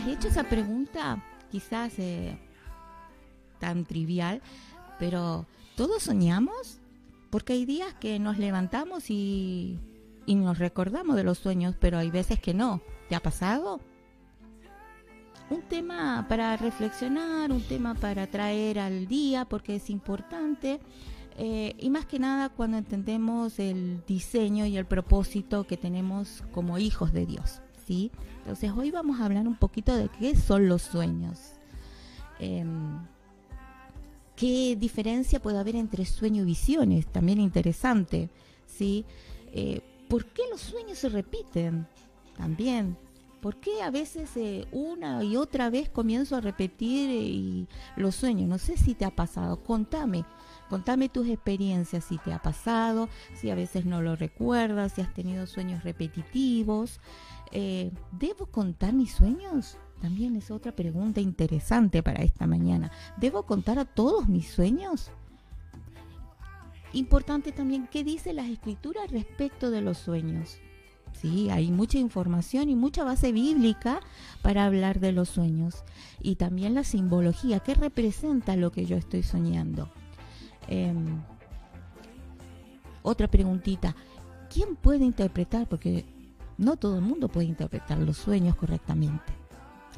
has hecho esa pregunta? Quizás eh, tan trivial, pero ¿todos soñamos? Porque hay días que nos levantamos y, y nos recordamos de los sueños, pero hay veces que no. ¿Te ha pasado? Un tema para reflexionar, un tema para traer al día, porque es importante. Eh, y más que nada cuando entendemos el diseño y el propósito que tenemos como hijos de Dios. ¿sí? Entonces hoy vamos a hablar un poquito de qué son los sueños. Em, ¿Qué diferencia puede haber entre sueño y visiones? También interesante. ¿sí? Eh, ¿Por qué los sueños se repiten? También. ¿Por qué a veces eh, una y otra vez comienzo a repetir los sueños? No sé si te ha pasado. Contame. Contame tus experiencias, si te ha pasado, si a veces no lo recuerdas, si has tenido sueños repetitivos. Eh, ¿Debo contar mis sueños? También es otra pregunta interesante para esta mañana. ¿Debo contar a todos mis sueños? Importante también, ¿qué dice las escrituras respecto de los sueños? Sí, hay mucha información y mucha base bíblica para hablar de los sueños. Y también la simbología, ¿qué representa lo que yo estoy soñando? Em, otra preguntita, ¿quién puede interpretar? Porque no todo el mundo puede interpretar los sueños correctamente.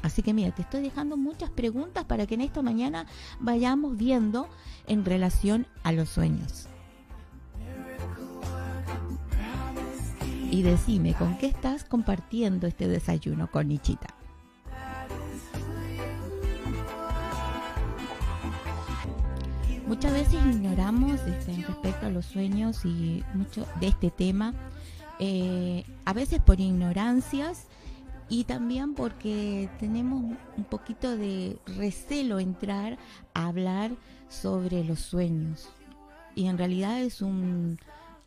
Así que mira, te estoy dejando muchas preguntas para que en esta mañana vayamos viendo en relación a los sueños. Y decime, ¿con qué estás compartiendo este desayuno con Nichita? Muchas veces ignoramos este, respecto a los sueños y mucho de este tema, eh, a veces por ignorancias y también porque tenemos un poquito de recelo entrar a hablar sobre los sueños. Y en realidad es un,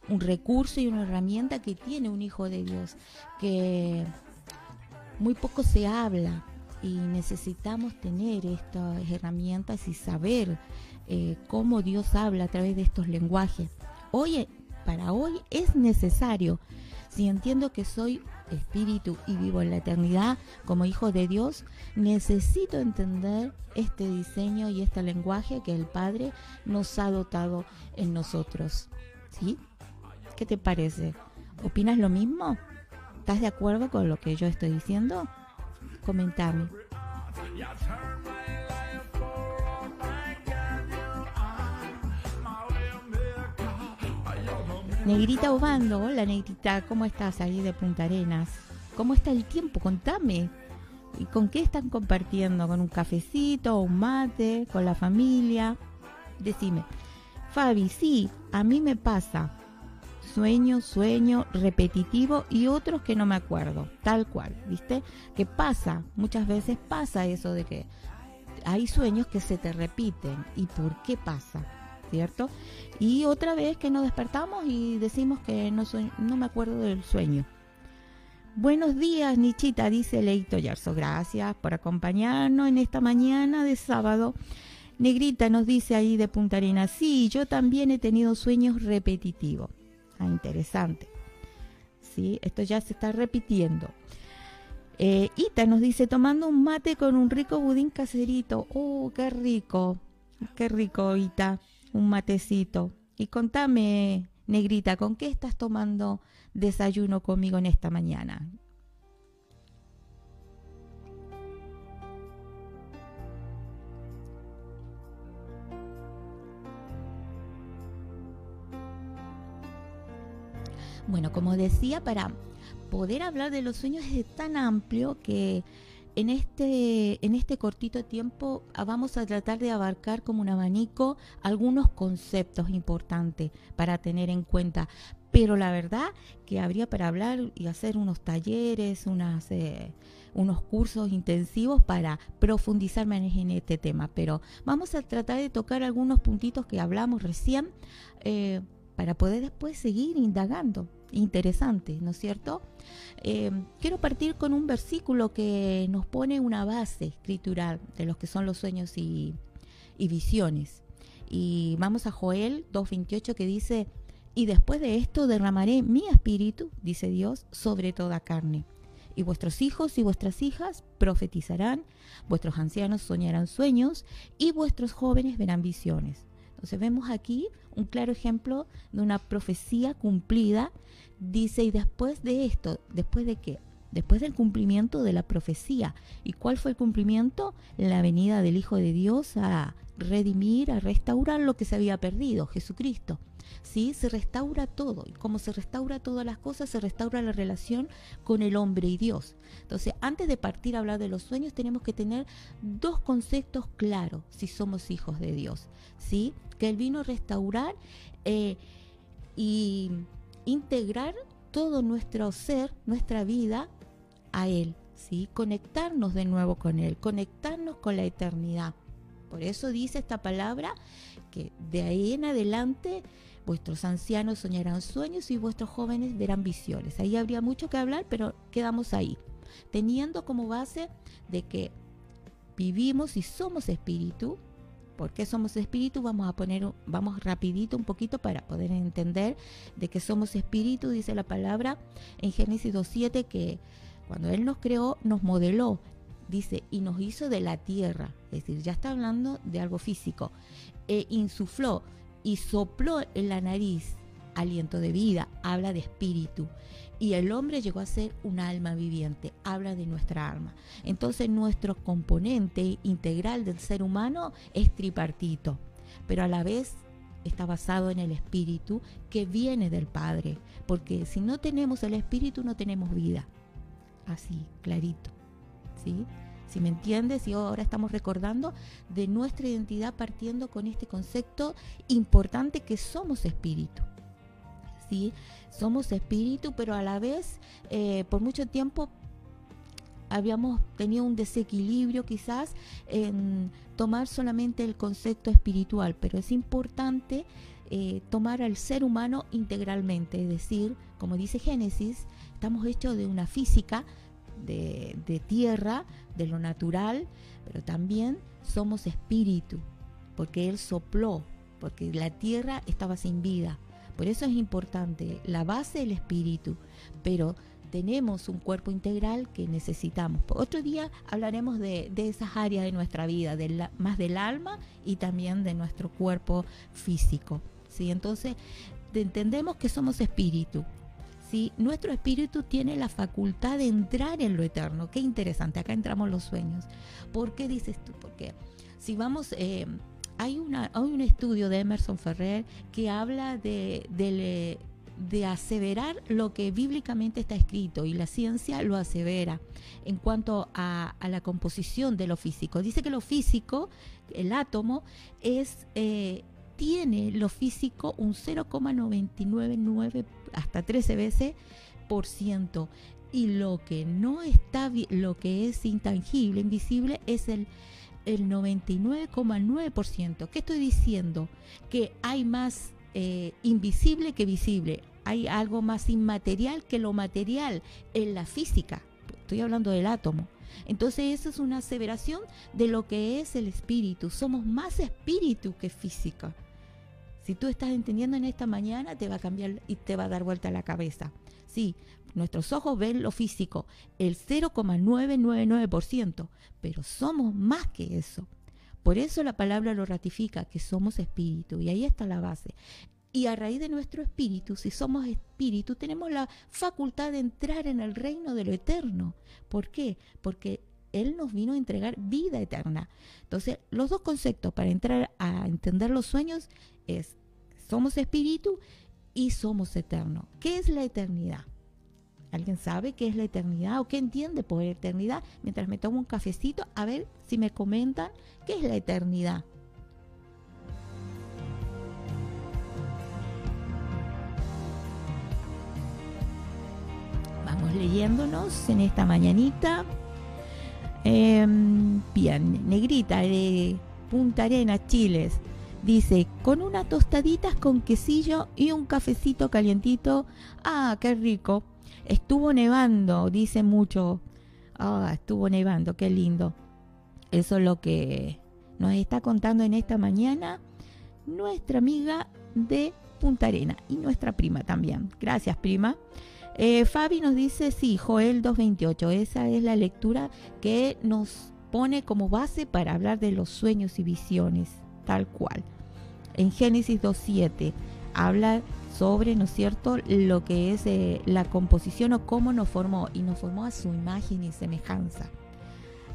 recurso y una herramienta que tiene un hijo de Dios, que muy poco se habla y necesitamos tener estas herramientas y saber eh, cómo Dios habla a través de estos lenguajes. Hoy, para hoy es necesario, si entiendo que soy espíritu y vivo en la eternidad como hijo de Dios, necesito entender este diseño y este lenguaje que el Padre nos ha dotado en nosotros. ¿Sí? ¿Qué te parece? ¿Opinas lo mismo? ¿Estás de acuerdo con lo que yo estoy diciendo? Comentame. Negrita Obando, hola Negrita, ¿cómo estás ahí de Punta Arenas? ¿Cómo está el tiempo? Contame. ¿Y con qué están compartiendo? ¿Con un cafecito, un mate, con la familia? Decime. Fabi, sí, a mí me pasa. Sueño, sueño, repetitivo y otros que no me acuerdo, tal cual, ¿viste? Que pasa, muchas veces pasa eso de que hay sueños que se te repiten. ¿Y por qué pasa? ¿cierto? Y otra vez que nos despertamos y decimos que no, no me acuerdo del sueño. Buenos días, Nichita, dice Leito Yarzo. Gracias por acompañarnos en esta mañana de sábado. Negrita nos dice ahí de Punta Arena, sí, yo también he tenido sueños repetitivos. Ah, interesante. Sí, esto ya se está repitiendo. Eh, Ita nos dice, tomando un mate con un rico budín caserito. Oh, qué rico. Qué rico, Ita un matecito. Y contame, negrita, ¿con qué estás tomando desayuno conmigo en esta mañana? Bueno, como decía, para poder hablar de los sueños es tan amplio que en este, en este cortito tiempo ah, vamos a tratar de abarcar como un abanico algunos conceptos importantes para tener en cuenta. Pero la verdad que habría para hablar y hacer unos talleres, unas, eh, unos cursos intensivos para profundizar más en este tema. Pero vamos a tratar de tocar algunos puntitos que hablamos recién eh, para poder después seguir indagando interesante, ¿no es cierto? Eh, quiero partir con un versículo que nos pone una base escritural de los que son los sueños y, visiones. Y vamos a Joel 2.28 que dice, y después de esto derramaré mi espíritu, dice Dios, sobre toda carne. y vuestros hijos y vuestras hijas profetizarán, vuestros ancianos soñarán sueños y vuestros jóvenes verán visiones. Entonces vemos aquí un claro ejemplo de una profecía cumplida. Dice, y después de esto, ¿después de qué? Después del cumplimiento de la profecía. ¿Y cuál fue el cumplimiento? La venida del Hijo de Dios a redimir, a restaurar lo que se había perdido, Jesucristo. ¿sí? Se restaura todo. Y como se restaura todas las cosas, se restaura la relación con el hombre y Dios. Entonces, antes de partir a hablar de los sueños, tenemos que tener dos conceptos claros si somos hijos de Dios. ¿sí? Que Él vino a restaurar eh, y integrar todo nuestro ser, nuestra vida, a Él. ¿sí? Conectarnos de nuevo con Él, conectarnos con la eternidad. Por eso dice esta palabra que de ahí en adelante Vuestros ancianos soñarán sueños y vuestros jóvenes verán visiones. Ahí habría mucho que hablar, pero quedamos ahí, teniendo como base de que vivimos y somos espíritu. ¿Por qué somos espíritu? Vamos a poner, vamos rapidito un poquito para poder entender de que somos espíritu, dice la palabra en Génesis 2.7 que cuando Él nos creó, nos modeló, dice, y nos hizo de la tierra, es decir, ya está hablando de algo físico, e insufló, y sopló en la nariz aliento de vida, habla de espíritu. Y el hombre llegó a ser un alma viviente, habla de nuestra alma. Entonces nuestro componente integral del ser humano es tripartito, pero a la vez está basado en el espíritu que viene del Padre, porque si no tenemos el espíritu no tenemos vida. Así, clarito. ¿Sí? Si me entiendes, y ahora estamos recordando de nuestra identidad partiendo con este concepto importante que somos espíritu. ¿sí? Somos espíritu, pero a la vez eh, por mucho tiempo habíamos tenido un desequilibrio quizás en tomar solamente el concepto espiritual, pero es importante eh, tomar al ser humano integralmente, es decir, como dice Génesis, estamos hechos de una física, de, tierra, de lo natural, pero también somos espíritu, porque Él sopló, porque la tierra estaba sin vida. Por eso es importante la base del espíritu, pero tenemos un cuerpo integral que necesitamos. Otro día hablaremos de, esas áreas de nuestra vida, más del alma y también de nuestro cuerpo físico. ¿sí? Entonces, entendemos que somos espíritu, ¿sí? nuestro espíritu tiene la facultad de entrar en lo eterno. Qué interesante, acá entramos los sueños. ¿Por qué dices tú? Porque si vamos, eh, hay, una, hay un estudio de Emerson Ferrer que habla de, de, aseverar lo que bíblicamente está escrito y la ciencia lo asevera en cuanto a, la composición de lo físico. Dice que lo físico, el átomo, es... Eh, tiene lo físico un 0,999 hasta 13 veces por ciento y lo que no está lo que es intangible, invisible es el el 99,9%. ¿Qué estoy diciendo? Que hay más eh, invisible que visible. Hay algo más inmaterial que lo material en la física. Estoy hablando del átomo. Entonces eso es una aseveración de lo que es el espíritu. Somos más espíritu que física. Si tú estás entendiendo en esta mañana, te va a cambiar y te va a dar vuelta la cabeza. Sí, nuestros ojos ven lo físico, el 0,999%, pero somos más que eso. Por eso la palabra lo ratifica, que somos espíritu, y ahí está la base. Y a raíz de nuestro espíritu, si somos espíritu, tenemos la facultad de entrar en el reino de lo eterno. ¿Por qué? Porque Él nos vino a entregar vida eterna. Entonces, los dos conceptos para entrar a entender los sueños es, somos espíritu y somos eterno. ¿Qué es la eternidad? ¿Alguien sabe qué es la eternidad o qué entiende por eternidad? Mientras me tomo un cafecito, a ver si me comentan qué es la eternidad. Vamos leyéndonos en esta mañanita. Em, bien, negrita de Punta Arenas, Chiles. Dice, con unas tostaditas con quesillo y un cafecito calientito. Ah, qué rico. Estuvo nevando, dice mucho. Ah, estuvo nevando, qué lindo. Eso es lo que nos está contando en esta mañana nuestra amiga de Punta Arena y nuestra prima también. Gracias, prima. Eh, Fabi nos dice, sí, Joel 2.28, esa es la lectura que nos pone como base para hablar de los sueños y visiones, tal cual. En Génesis 2.7 habla sobre, ¿no es cierto?, lo que es eh, la composición o cómo nos formó, y nos formó a su imagen y semejanza.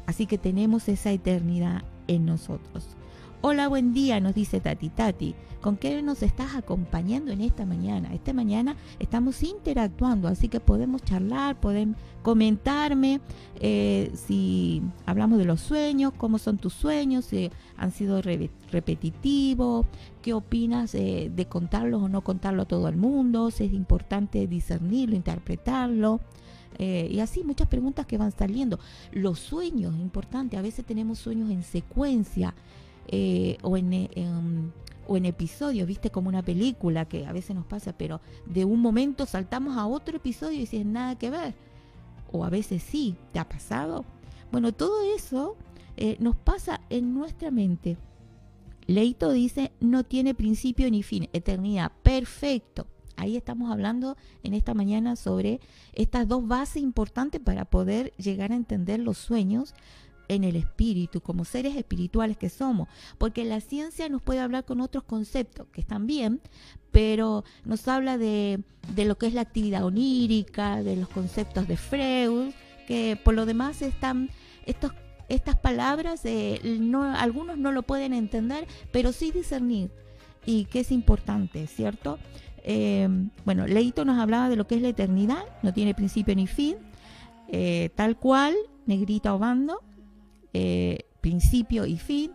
Así que tenemos esa eternidad en nosotros. Hola, buen día, nos dice Tati Tati. ¿Con qué nos estás acompañando en esta mañana? Esta mañana estamos interactuando, así que podemos charlar, pueden comentarme eh, si hablamos de los sueños, cómo son tus sueños, si han sido repetitivos, qué opinas de contarlos o no contarlo a todo el mundo, si es importante discernirlo, interpretarlo. Eh, y así muchas preguntas que van saliendo. Los sueños, importante, a veces tenemos sueños en secuencia eh, o, en, o en episodios, viste, como una película que a veces nos pasa, pero de un momento saltamos a otro episodio y sin nada que ver. O a veces sí, ¿te ha pasado? Bueno, todo eso eh, nos pasa en nuestra mente. Leito dice, no tiene principio ni fin, eternidad, perfecto. Ahí estamos hablando en esta mañana sobre estas dos bases importantes para poder llegar a entender los sueños en el espíritu, como seres espirituales que somos, porque la ciencia nos puede hablar con otros conceptos que están bien, pero nos habla de, lo que es la actividad onírica, de los conceptos de Freud, que por lo demás están estos estas palabras, eh, no, algunos no lo pueden entender, pero sí discernir, y que es importante, ¿cierto? Eh, bueno, Leito nos hablaba de lo que es la eternidad, no tiene principio ni fin, eh, tal cual, negrita o bando, eh, principio y fin,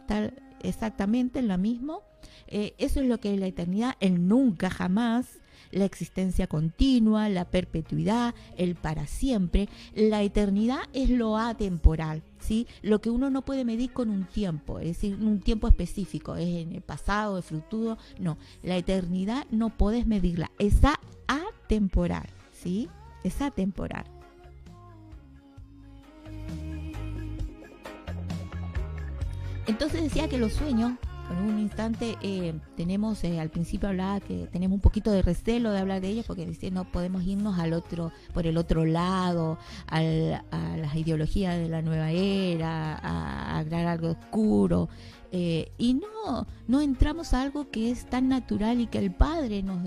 exactamente lo mismo. Eh, eso es lo que es la eternidad, el nunca jamás, la existencia continua, la perpetuidad, el para siempre. La eternidad es lo atemporal, ¿sí? Lo que uno no puede medir con un tiempo, es decir, un tiempo específico, es en el pasado, el futuro, no. La eternidad no puedes medirla, es atemporal, ¿sí? Es atemporal. Entonces decía que los sueños, en un instante eh, tenemos, eh, al principio hablaba que tenemos un poquito de recelo de hablar de ellos porque decía, no podemos irnos al otro, por el otro lado, a las ideologías de la nueva era, a, hablar algo oscuro. Eh, y no, no entramos a algo que es tan natural y que el Padre nos,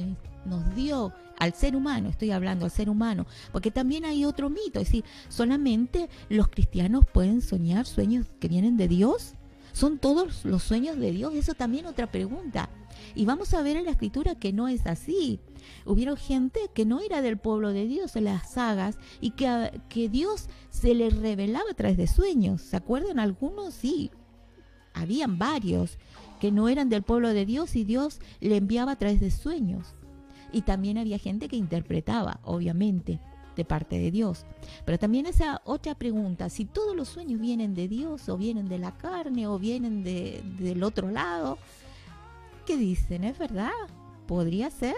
nos dio al ser humano, estoy hablando al ser humano, porque también hay otro mito, es decir, solamente los cristianos pueden soñar sueños que vienen de Dios. ¿Son todos los sueños de Dios? Eso también otra pregunta. Y vamos a ver en la escritura que no es así. Hubieron gente que no era del pueblo de Dios en las sagas y que, que Dios se les revelaba a través de sueños. ¿Se acuerdan? Algunos sí. Habían varios que no eran del pueblo de Dios y Dios le enviaba a través de sueños. Y también había gente que interpretaba, obviamente de parte de Dios. Pero también esa otra pregunta, si todos los sueños vienen de Dios o vienen de la carne o vienen de, del otro lado, ¿qué dicen? ¿Es verdad? ¿Podría ser?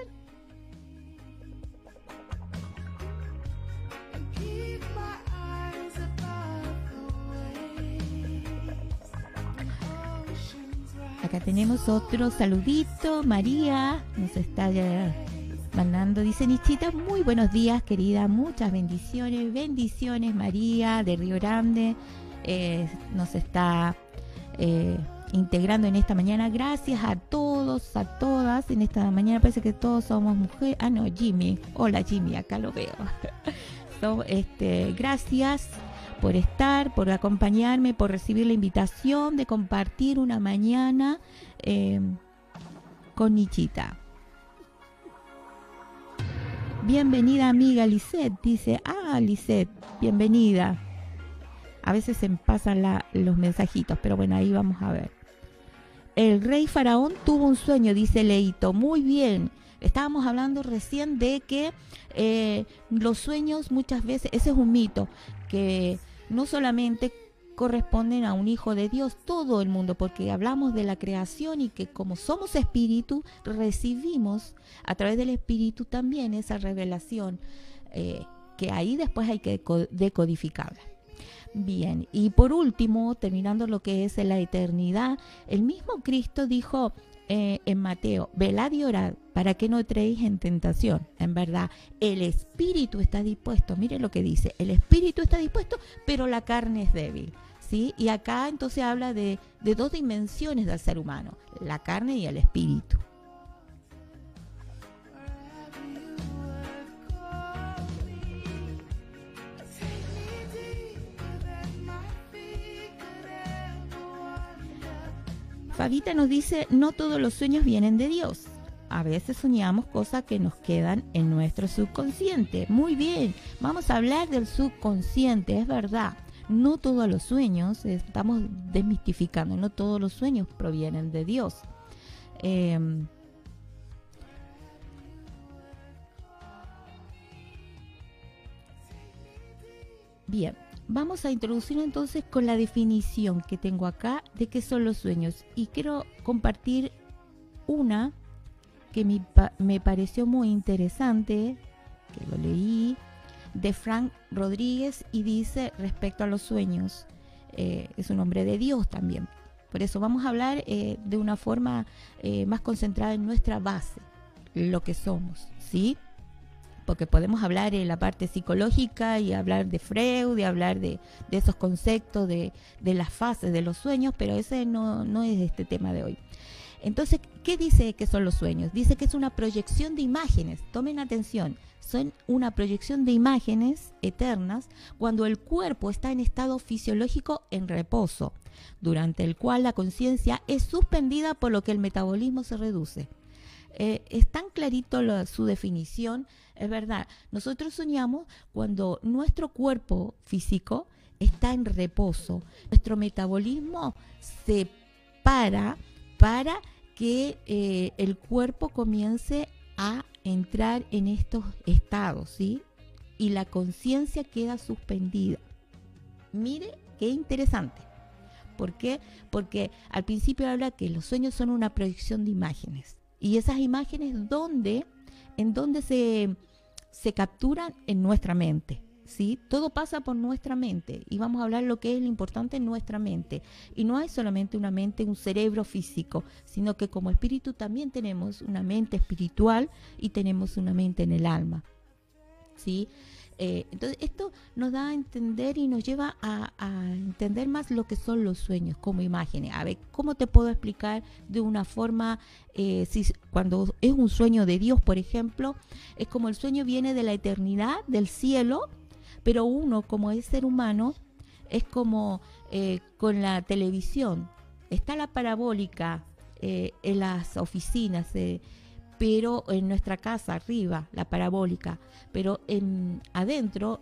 Acá tenemos otro saludito. María nos está mandando, dice Nichita, muy buenos días querida, muchas bendiciones, bendiciones María de Río Grande, eh, nos está eh, integrando en esta mañana, gracias a todos, a todas, en esta mañana. Parece que todos somos mujeres, ah no, Jimmy, hola Jimmy, acá lo veo, este, gracias por estar, por acompañarme, por recibir la invitación de compartir una mañana eh, con Nichita. Bienvenida amiga Lisette, dice, ah Lisette, bienvenida. A veces se pasan los mensajitos, pero bueno, ahí vamos a ver. El rey faraón tuvo un sueño, dice Leito. Muy bien. Estábamos hablando recién de que eh, los sueños muchas veces, ese es un mito, que no solamente corresponden a un hijo de Dios, todo el mundo, porque hablamos de la creación y que como somos espíritu, recibimos a través del espíritu también esa revelación, eh, que ahí después hay que decodificarla. Bien, y por último, terminando lo que es la eternidad, el mismo Cristo dijo eh, en Mateo, velad y orad para que no entréis en tentación. En verdad, el espíritu está dispuesto, mire lo que dice, el espíritu está dispuesto, pero la carne es débil. Y acá entonces habla de, de dos dimensiones del ser humano, la carne y el espíritu. Fabita nos dice, no todos los sueños vienen de Dios. A veces soñamos cosas que nos quedan en nuestro subconsciente. Muy bien, vamos a hablar del subconsciente, es verdad. No todos los sueños, estamos desmistificando, no todos los sueños provienen de Dios. Em, bien, Vamos a introducir entonces con la definición que tengo acá de qué son los sueños. Y quiero compartir una que me, pareció muy interesante, que lo leí, de Frank Rodríguez y dice respecto a los sueños, eh, es un hombre de Dios también. Por eso vamos a hablar eh, de una forma eh, más concentrada en nuestra base, lo que somos, ¿sí? porque podemos hablar en la parte psicológica y hablar de Freud y hablar de, esos conceptos, de, las fases de los sueños, pero ese no, no es este tema de hoy. Entonces, ¿qué dice que son los sueños? Dice que es una proyección de imágenes. Tomen atención, son una proyección de imágenes eternas cuando el cuerpo está en estado fisiológico en reposo, durante el cual la conciencia es suspendida por lo que el metabolismo se reduce. Eh, es tan clarito su definición, es verdad. Nosotros soñamos cuando nuestro cuerpo físico está en reposo, nuestro metabolismo se para para que eh, el cuerpo comience a entrar en estos estados, ¿sí? Y la conciencia queda suspendida. Mire qué interesante. ¿Por qué? Porque al principio habla que los sueños son una proyección de imágenes. Y esas imágenes, ¿dónde? En dónde se, se capturan en nuestra mente. ¿Sí? Todo pasa por nuestra mente y vamos a hablar lo que es lo importante en nuestra mente. Y no hay solamente una mente, un cerebro físico, sino que como espíritu también tenemos una mente espiritual y tenemos una mente en el alma. ¿sí? Eh, entonces, esto nos da a entender y nos lleva a, entender más lo que son los sueños como imágenes. A ver, ¿cómo te puedo explicar de una forma, eh, si, cuando es un sueño de Dios, por ejemplo, es como el sueño viene de la eternidad, del cielo, pero uno como es ser humano, es como eh, con la televisión. Está la parabólica en las oficinas pero en nuestra casa arriba, la parabólica, pero en adentro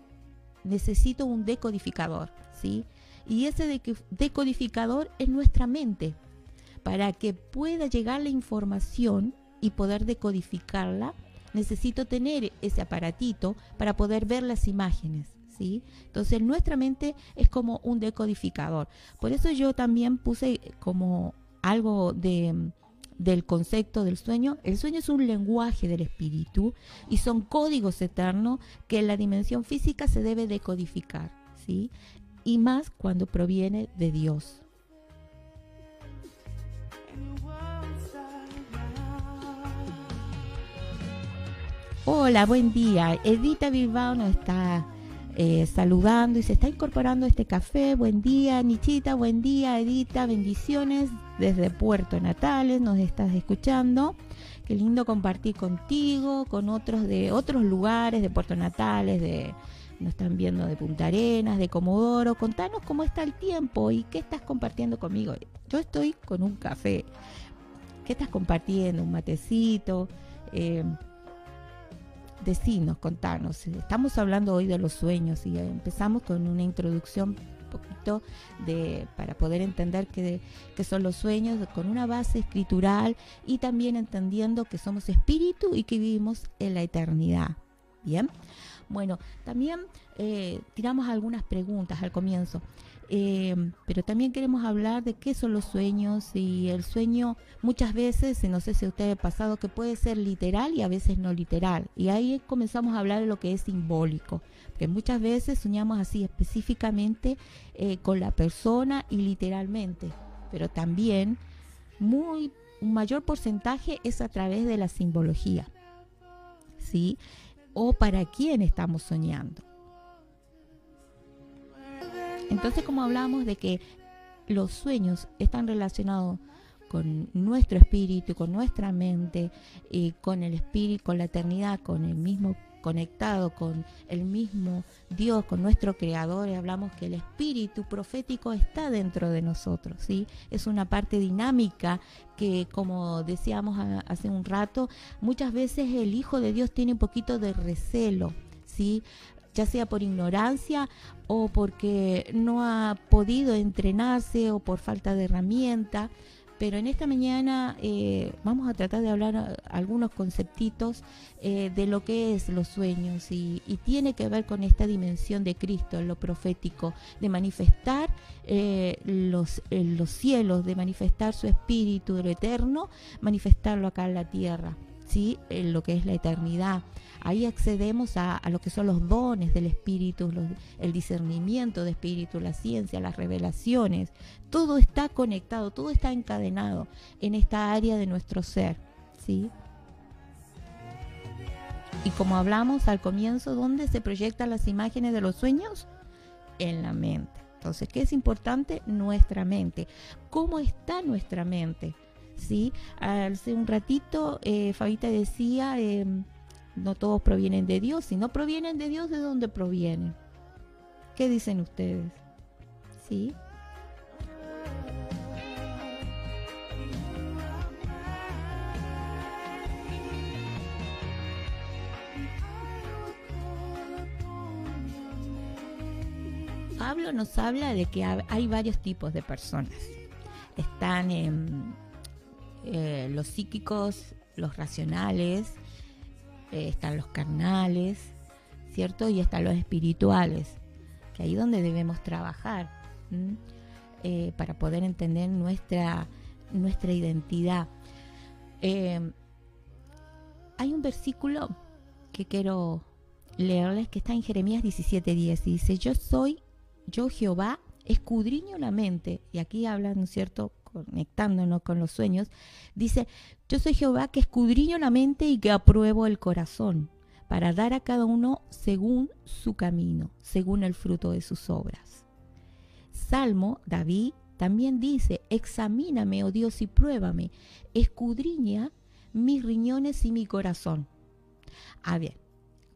necesito un decodificador, ¿sí? Y ese decodificador es nuestra mente, para que pueda llegar la información y poder decodificarla, necesito tener ese aparatito para poder ver las imágenes. ¿Sí? Entonces nuestra mente es como un decodificador. Por eso yo también puse como algo de del concepto del sueño. El sueño es un lenguaje del espíritu y son códigos eternos que en la dimensión física se debe decodificar, ¿sí? Y más cuando proviene de Dios. Hola, buen día. Edita Bilbao nos está eh, saludando y se está incorporando este café. Buen día, Nichita, buen día, Edita, bendiciones desde Puerto Natales, nos estás escuchando. Qué lindo compartir contigo, con otros de otros lugares de Puerto Natales, de nos están viendo de Punta Arenas, de Comodoro. Contanos cómo está el tiempo y qué estás compartiendo conmigo. Yo estoy con un café. ¿Qué estás compartiendo? ¿Un matecito? Eh, decinos, contanos. Estamos hablando hoy de los sueños y empezamos con una introducción poquito de para poder entender qué, son los sueños con una base escritural y también entendiendo que somos espíritu y que vivimos en la eternidad. Bien, bueno, también eh, tiramos algunas preguntas al comienzo. Eh, pero también queremos hablar de qué son los sueños y el sueño muchas veces, no sé si a usted ha pasado, que puede ser literal y a veces no literal. Y ahí comenzamos a hablar de lo que es simbólico, que muchas veces soñamos así específicamente eh, con la persona y literalmente, pero también muy un mayor porcentaje es a través de la simbología. ¿Sí? O para quién estamos soñando. Entonces, como hablamos de que los sueños están relacionados con nuestro espíritu, con nuestra mente, y con el espíritu, con la eternidad, con el mismo conectado con el mismo Dios, con nuestro Creador, y hablamos que el espíritu profético está dentro de nosotros, ¿sí? Es una parte dinámica que, como decíamos hace un rato, muchas veces el Hijo de Dios tiene un poquito de recelo, ¿sí? Ya sea por ignorancia o porque no ha podido entrenarse o por falta de herramienta. Pero en esta mañana eh, vamos a tratar de hablar eh, algunos conceptitos eh, de lo que es los sueños y, tiene que ver con esta dimensión de Cristo, lo profético, de manifestar los, los cielos, de manifestar su espíritu, lo eterno, manifestarlo acá en la tierra, ¿sí? en lo que es la eternidad. Ahí accedemos a, lo que son los dones del Espíritu, el discernimiento de Espíritu, la ciencia, las revelaciones. Todo está conectado, todo está encadenado en esta área de nuestro ser. ¿sí? Y como hablamos al comienzo, ¿dónde se proyectan las imágenes de los sueños? En la mente. Entonces, ¿qué es importante? Nuestra mente. ¿Cómo está nuestra mente? ¿Sí? Hace un ratito, eh, Fabita decía... Em, no todos provienen de Dios. Si no provienen de Dios, ¿de dónde provienen? ¿Qué dicen ustedes? ¿Sí? Pablo nos habla de que hay varios tipos de personas. Están en, eh, los psíquicos, los racionales, eh, están los carnales, ¿cierto? Y están los espirituales, que ahí es donde debemos trabajar eh, para poder entender nuestra, nuestra identidad. Hay un versículo que quiero leerles que está en Jeremías 17:10 y dice, yo soy, yo Jehová, escudriño la mente, y aquí hablan, ¿no es cierto?, conectándonos con los sueños, dice, yo soy Jehová que escudriño la mente y que apruebo el corazón, para dar a cada uno según su camino, según el fruto de sus obras. Salmo, David, también dice, examíname, oh Dios, y pruébame, escudriña mis riñones y mi corazón. A ver,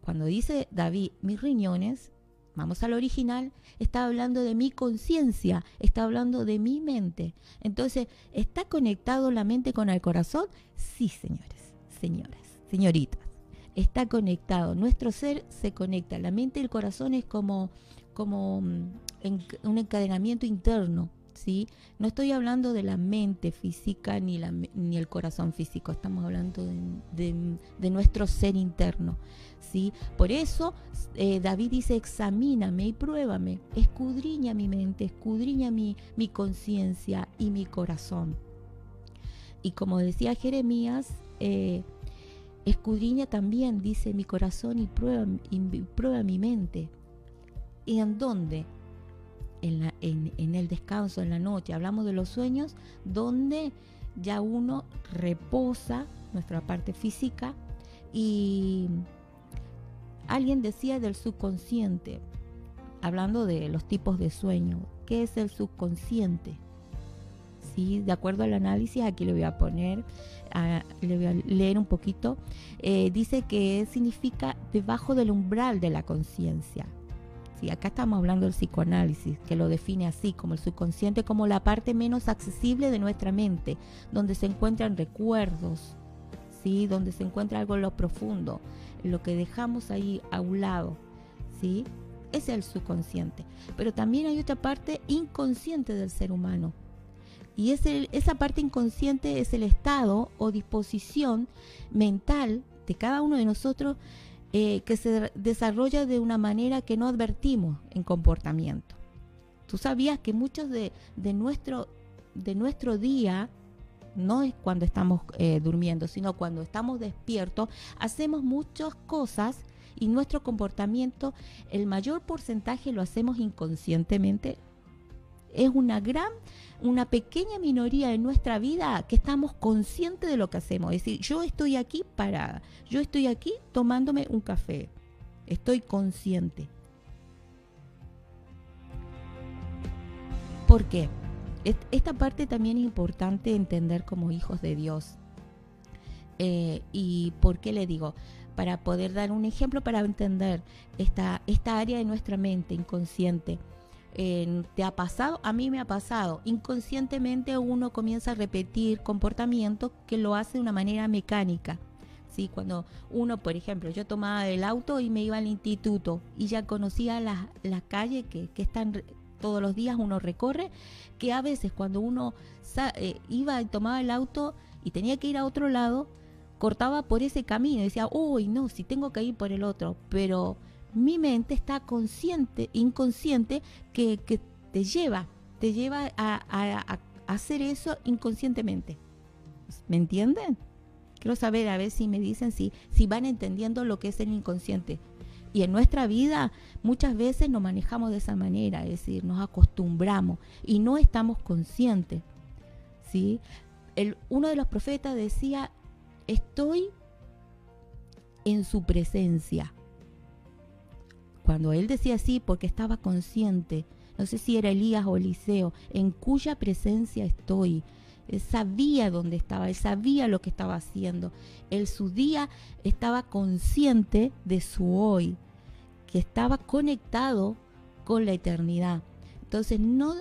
cuando dice David, mis riñones, vamos al original, está hablando de mi conciencia, está hablando de mi mente. Entonces, ¿está conectado la mente con el corazón? Sí, señores, señoras, señoritas. Está conectado. Nuestro ser se conecta. La mente y el corazón es como, como mm, un encadenamiento interno. ¿Sí? No estoy hablando de la mente física ni, ni el corazón físico, estamos hablando de nuestro ser interno. Por eso eh, David dice, examíname y pruébame, escudriña mi mente, escudriña mi, mi conciencia y mi corazón. Y como decía Jeremías, eh, escudriña también, dice mi corazón y prueba, y prueba mi mente. ¿Y en dónde? En, el descanso, en la noche. Hablamos de los sueños donde ya uno reposa nuestra parte física y Alguien decía del subconsciente, hablando de los tipos de sueño. ¿Qué es el subconsciente? Sí, de acuerdo al análisis, aquí le voy a poner, le voy a leer un poquito. Eh, dice que significa debajo del umbral de la conciencia. Sí, acá estamos hablando del psicoanálisis, que lo define así, como el subconsciente, como la parte menos accesible de nuestra mente, donde se encuentran recuerdos, ¿sí? donde se encuentra algo en lo profundo, lo que dejamos ahí a un lado, ¿sí? Es el subconsciente. Pero también hay otra parte inconsciente del ser humano. Y es esa parte inconsciente es el estado o disposición mental de cada uno de nosotros eh, que se desarrolla de una manera que no advertimos en comportamiento. Tú sabías que muchos de, de, nuestro, de nuestro día no es cuando estamos eh, durmiendo, sino cuando estamos despiertos, hacemos muchas cosas y nuestro comportamiento, el mayor porcentaje lo hacemos inconscientemente. Es una gran, una pequeña minoría en nuestra vida que estamos conscientes de lo que hacemos. Es decir, yo estoy aquí para, yo estoy aquí tomándome un café. Estoy consciente. ¿Por qué? Esta parte también es importante entender como hijos de Dios. Eh, ¿Y por qué le digo? Para poder dar un ejemplo, para entender esta, esta área de nuestra mente inconsciente. ¿Te ha pasado? A mí me ha pasado. Inconscientemente uno comienza a repetir comportamientos que lo hace de una manera mecánica. ¿sí? Cuando uno, por ejemplo, yo tomaba el auto y me iba al instituto y ya conocía las, las calles que, que están todos los días uno recorre, que a veces cuando uno eh, iba y tomaba el auto y tenía que ir a otro lado, cortaba por ese camino y decía, uy, no, si tengo que ir por el otro, pero mi mente está consciente, inconsciente, que, te lleva, te lleva a, hacer eso inconscientemente. ¿Me entienden? Quiero saber a ver si me dicen si, si van entendiendo lo que es el inconsciente. Y en nuestra vida muchas veces nos manejamos de esa manera, es decir, nos acostumbramos y no estamos conscientes. ¿sí? Uno de los profetas decía, estoy en su presencia. Cuando él decía así, porque estaba consciente, no sé si era Elías o Eliseo, en cuya presencia estoy. Él sabía dónde estaba, él sabía lo que estaba haciendo. Él su día estaba consciente de su hoy que estaba conectado con la eternidad. Entonces, no,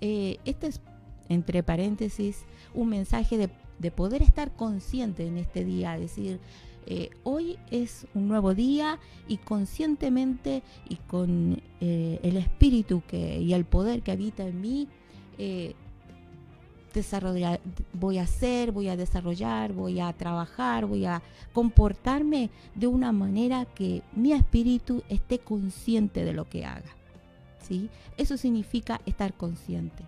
eh, este es, entre paréntesis, un mensaje de, poder estar consciente en este día, decir, eh, hoy es un nuevo día y conscientemente y con eh, el espíritu que, y el poder que habita en mí, desarrollar, voy a hacer, voy a desarrollar, voy a trabajar, voy a comportarme de una manera que mi espíritu esté consciente de lo que haga. ¿sí? Eso significa estar consciente.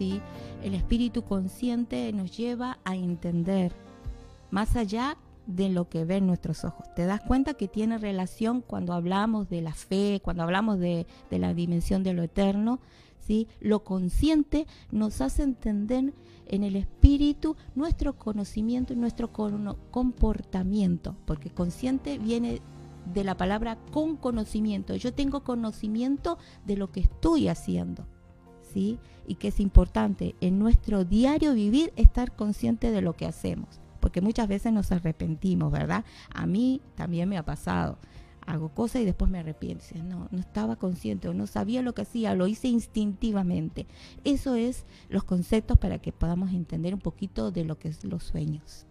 El espíritu consciente nos lleva a entender más allá de lo que ven nuestros ojos. Te das cuenta que tiene relación cuando hablamos de la fe, cuando hablamos de, la dimensión de lo eterno. ¿sí? Lo consciente nos hace entender en el espíritu nuestro conocimiento y nuestro comportamiento, porque consciente viene de la palabra con conocimiento. Yo tengo conocimiento de lo que estoy haciendo. Y que es importante en nuestro diario vivir estar consciente de lo que hacemos porque muchas veces nos arrepentimos, ¿verdad? A mí también me ha pasado. Hago cosas y después me arrepiento. No, no estaba consciente o no sabía lo que hacía, lo hice instintivamente. Eso es los conceptos para que podamos entender un poquito de lo que es los sueños.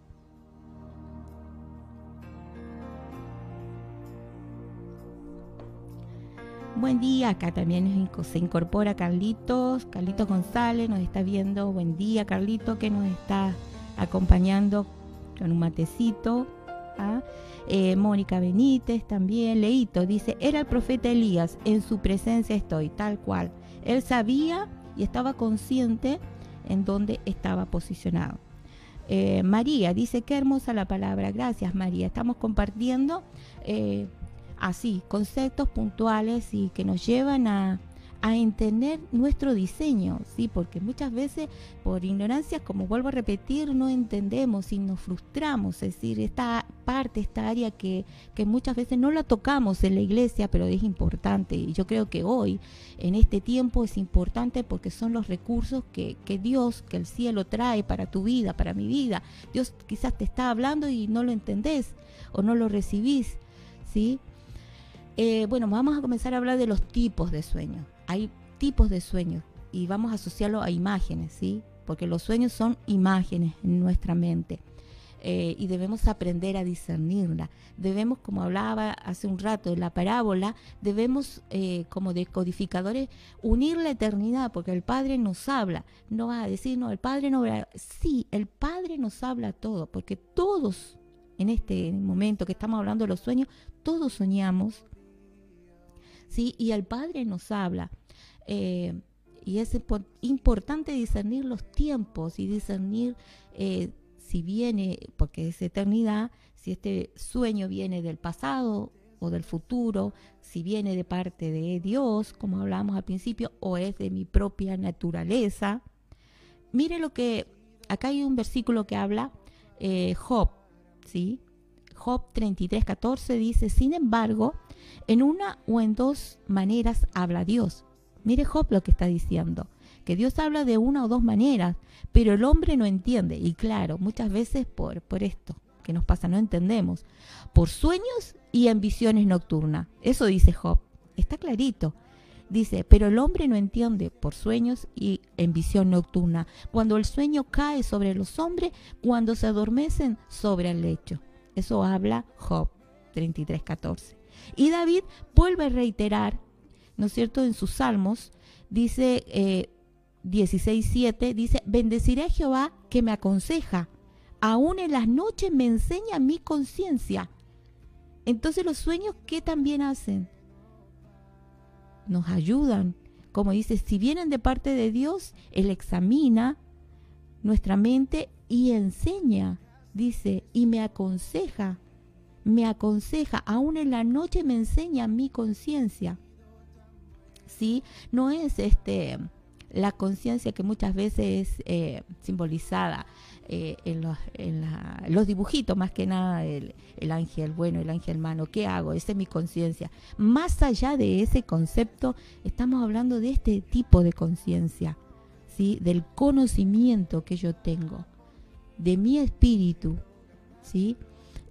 Buen día, acá también se incorpora Carlitos, Carlitos González nos está viendo. Buen día, Carlito, que nos está acompañando con un matecito. ¿ah? Eh, Mónica Benítez también, Leito, dice, era el profeta Elías, en su presencia estoy, tal cual. Él sabía y estaba consciente en dónde estaba posicionado. Eh, María dice, qué hermosa la palabra, gracias María, estamos compartiendo eh, así, conceptos puntuales y que nos llevan a, a entender nuestro diseño, ¿sí? Porque muchas veces por ignorancia, como vuelvo a repetir, no entendemos y nos frustramos, es decir, esta parte, esta área que, que muchas veces no la tocamos en la iglesia, pero es importante. Y yo creo que hoy, en este tiempo, es importante porque son los recursos que, que Dios, que el cielo trae para tu vida, para mi vida. Dios quizás te está hablando y no lo entendés o no lo recibís, ¿sí? Eh, bueno, vamos a comenzar a hablar de los tipos de sueños hay tipos de sueños y vamos a asociarlo a imágenes, ¿sí? Porque los sueños son imágenes en nuestra mente. Eh, y debemos aprender a discernirla. Debemos, como hablaba hace un rato en la parábola, debemos eh, como decodificadores unir la eternidad, porque el Padre nos habla. No va a decir, no, el Padre no habla. Sí, el Padre nos habla todo, porque todos en este momento que estamos hablando de los sueños, todos soñamos, ¿sí? Y el Padre nos habla. Eh, Y es importante discernir los tiempos y discernir eh, si viene, porque es eternidad, si este sueño viene del pasado o del futuro, si viene de parte de Dios, como hablábamos al principio, o es de mi propia naturaleza. Mire lo que, acá hay un versículo que habla eh, Job, ¿sí? Job 33, 14 dice, sin embargo, en una o en dos maneras habla Dios. Mire Job lo que está diciendo, que Dios habla de una o dos maneras, pero el hombre no entiende. Y claro, muchas veces por, por esto que nos pasa, no entendemos. Por sueños y en visiones nocturnas. Eso dice Job. Está clarito. Dice, pero el hombre no entiende por sueños y en visión nocturna, cuando el sueño cae sobre los hombres, cuando se adormecen sobre el lecho. Eso habla Job 33.14. Y David vuelve a reiterar, ¿no es cierto?, en sus salmos, dice eh, 16.7, dice, bendeciré a Jehová que me aconseja, aún en las noches me enseña mi conciencia. Entonces los sueños, ¿qué también hacen? Nos ayudan. Como dice, si vienen de parte de Dios, Él examina nuestra mente y enseña, dice, y me aconseja me aconseja, aún en la noche me enseña mi conciencia. ¿Sí? No es este la conciencia que muchas veces es eh, simbolizada eh, en, los, en los, dibujitos, más que nada el, el, ángel bueno, el ángel malo. ¿Qué hago? Esa es mi conciencia. Más allá de ese concepto, estamos hablando de este tipo de conciencia, ¿sí? del conocimiento que yo tengo, de mi espíritu. ¿sí?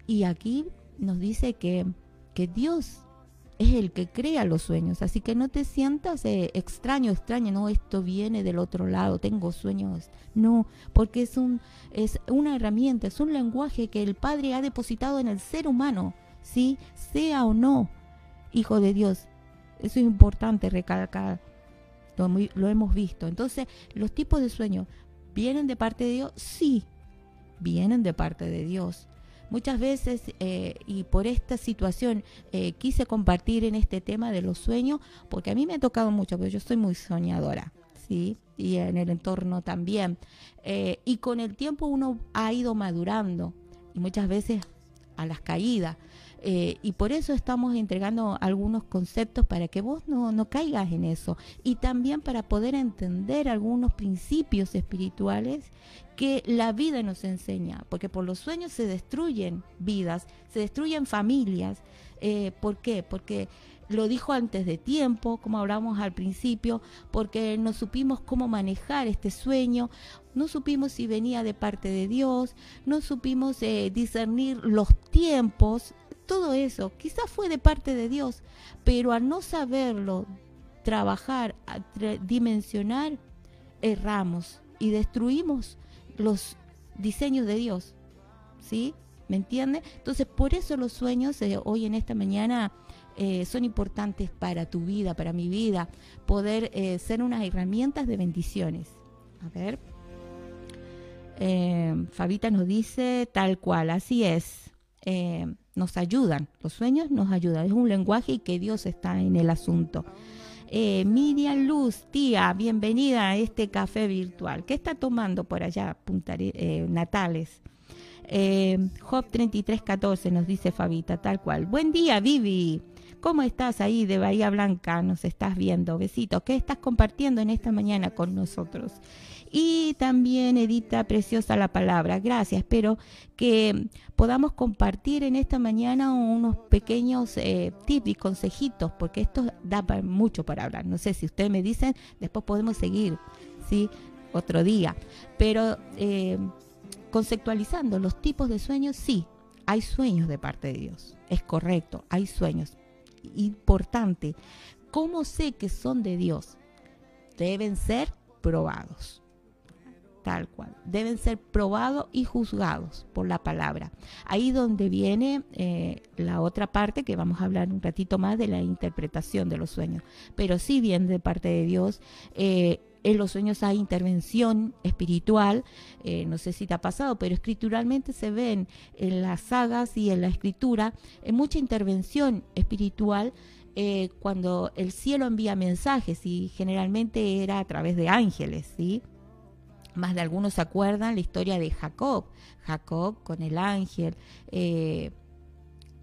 Y aquí nos dice que, que Dios es el que crea los sueños, así que no te sientas eh, extraño, extraño, no, esto viene del otro lado, tengo sueños, no, porque es, un, es una herramienta, es un lenguaje que el Padre ha depositado en el ser humano, ¿sí? Sea o no hijo de Dios. Eso es importante recalcar, lo, lo hemos visto. Entonces, los tipos de sueños, ¿vienen de parte de Dios? Sí, vienen de parte de Dios. Muchas veces, eh, y por esta situación, eh, quise compartir en este tema de los sueños, porque a mí me ha tocado mucho, porque yo soy muy soñadora, ¿sí? Y en el entorno también. Eh, y con el tiempo uno ha ido madurando, y muchas veces a las caídas. Y por eso estamos entregando algunos conceptos para que vos no, no caigas en eso. Y también para poder entender algunos principios espirituales que la vida nos enseña. Porque por los sueños se destruyen vidas, se destruyen familias. Eh, ¿Por qué? Porque lo dijo antes de tiempo, como hablamos al principio, porque no supimos cómo manejar este sueño, no supimos si venía de parte de Dios, no supimos eh, discernir los tiempos todo eso quizás fue de parte de Dios, pero al no saberlo trabajar, dimensionar, erramos y destruimos los diseños de Dios. ¿Sí? ¿Me entiende? Entonces, por eso los sueños eh, hoy en esta mañana eh, son importantes para tu vida, para mi vida, poder eh, ser unas herramientas de bendiciones. A ver. Fabita nos dice tal cual, así es nos ayudan, los sueños nos ayudan, es un lenguaje y que Dios está en el asunto. Eh, Miriam Luz, tía, bienvenida a este café virtual. ¿Qué está tomando por allá, Punta eh, Natales? Eh, Job 3314 nos dice Fabita, tal cual. Buen día, Vivi. ¿Cómo estás ahí de Bahía Blanca? Nos estás viendo. Besitos. ¿Qué estás compartiendo en esta mañana con nosotros? Y también Edita, preciosa la palabra. Gracias. Espero que podamos compartir en esta mañana unos pequeños eh, tips y consejitos, porque esto da mucho para hablar. No sé si ustedes me dicen, después podemos seguir, ¿sí? Otro día. Pero eh, conceptualizando los tipos de sueños, sí, hay sueños de parte de Dios. Es correcto, hay sueños. Importante. ¿Cómo sé que son de Dios? Deben ser probados tal cual. Deben ser probados y juzgados por la palabra. Ahí donde viene eh, la otra parte que vamos a hablar un ratito más de la interpretación de los sueños. Pero sí bien de parte de Dios. Eh, en los sueños hay intervención espiritual, eh, no sé si te ha pasado, pero escrituralmente se ven en las sagas y en la escritura mucha intervención espiritual cuando el cielo envía mensajes y generalmente era a través de ángeles, ¿sí? Más de algunos se acuerdan la historia de Jacob, Jacob con el ángel. Eh,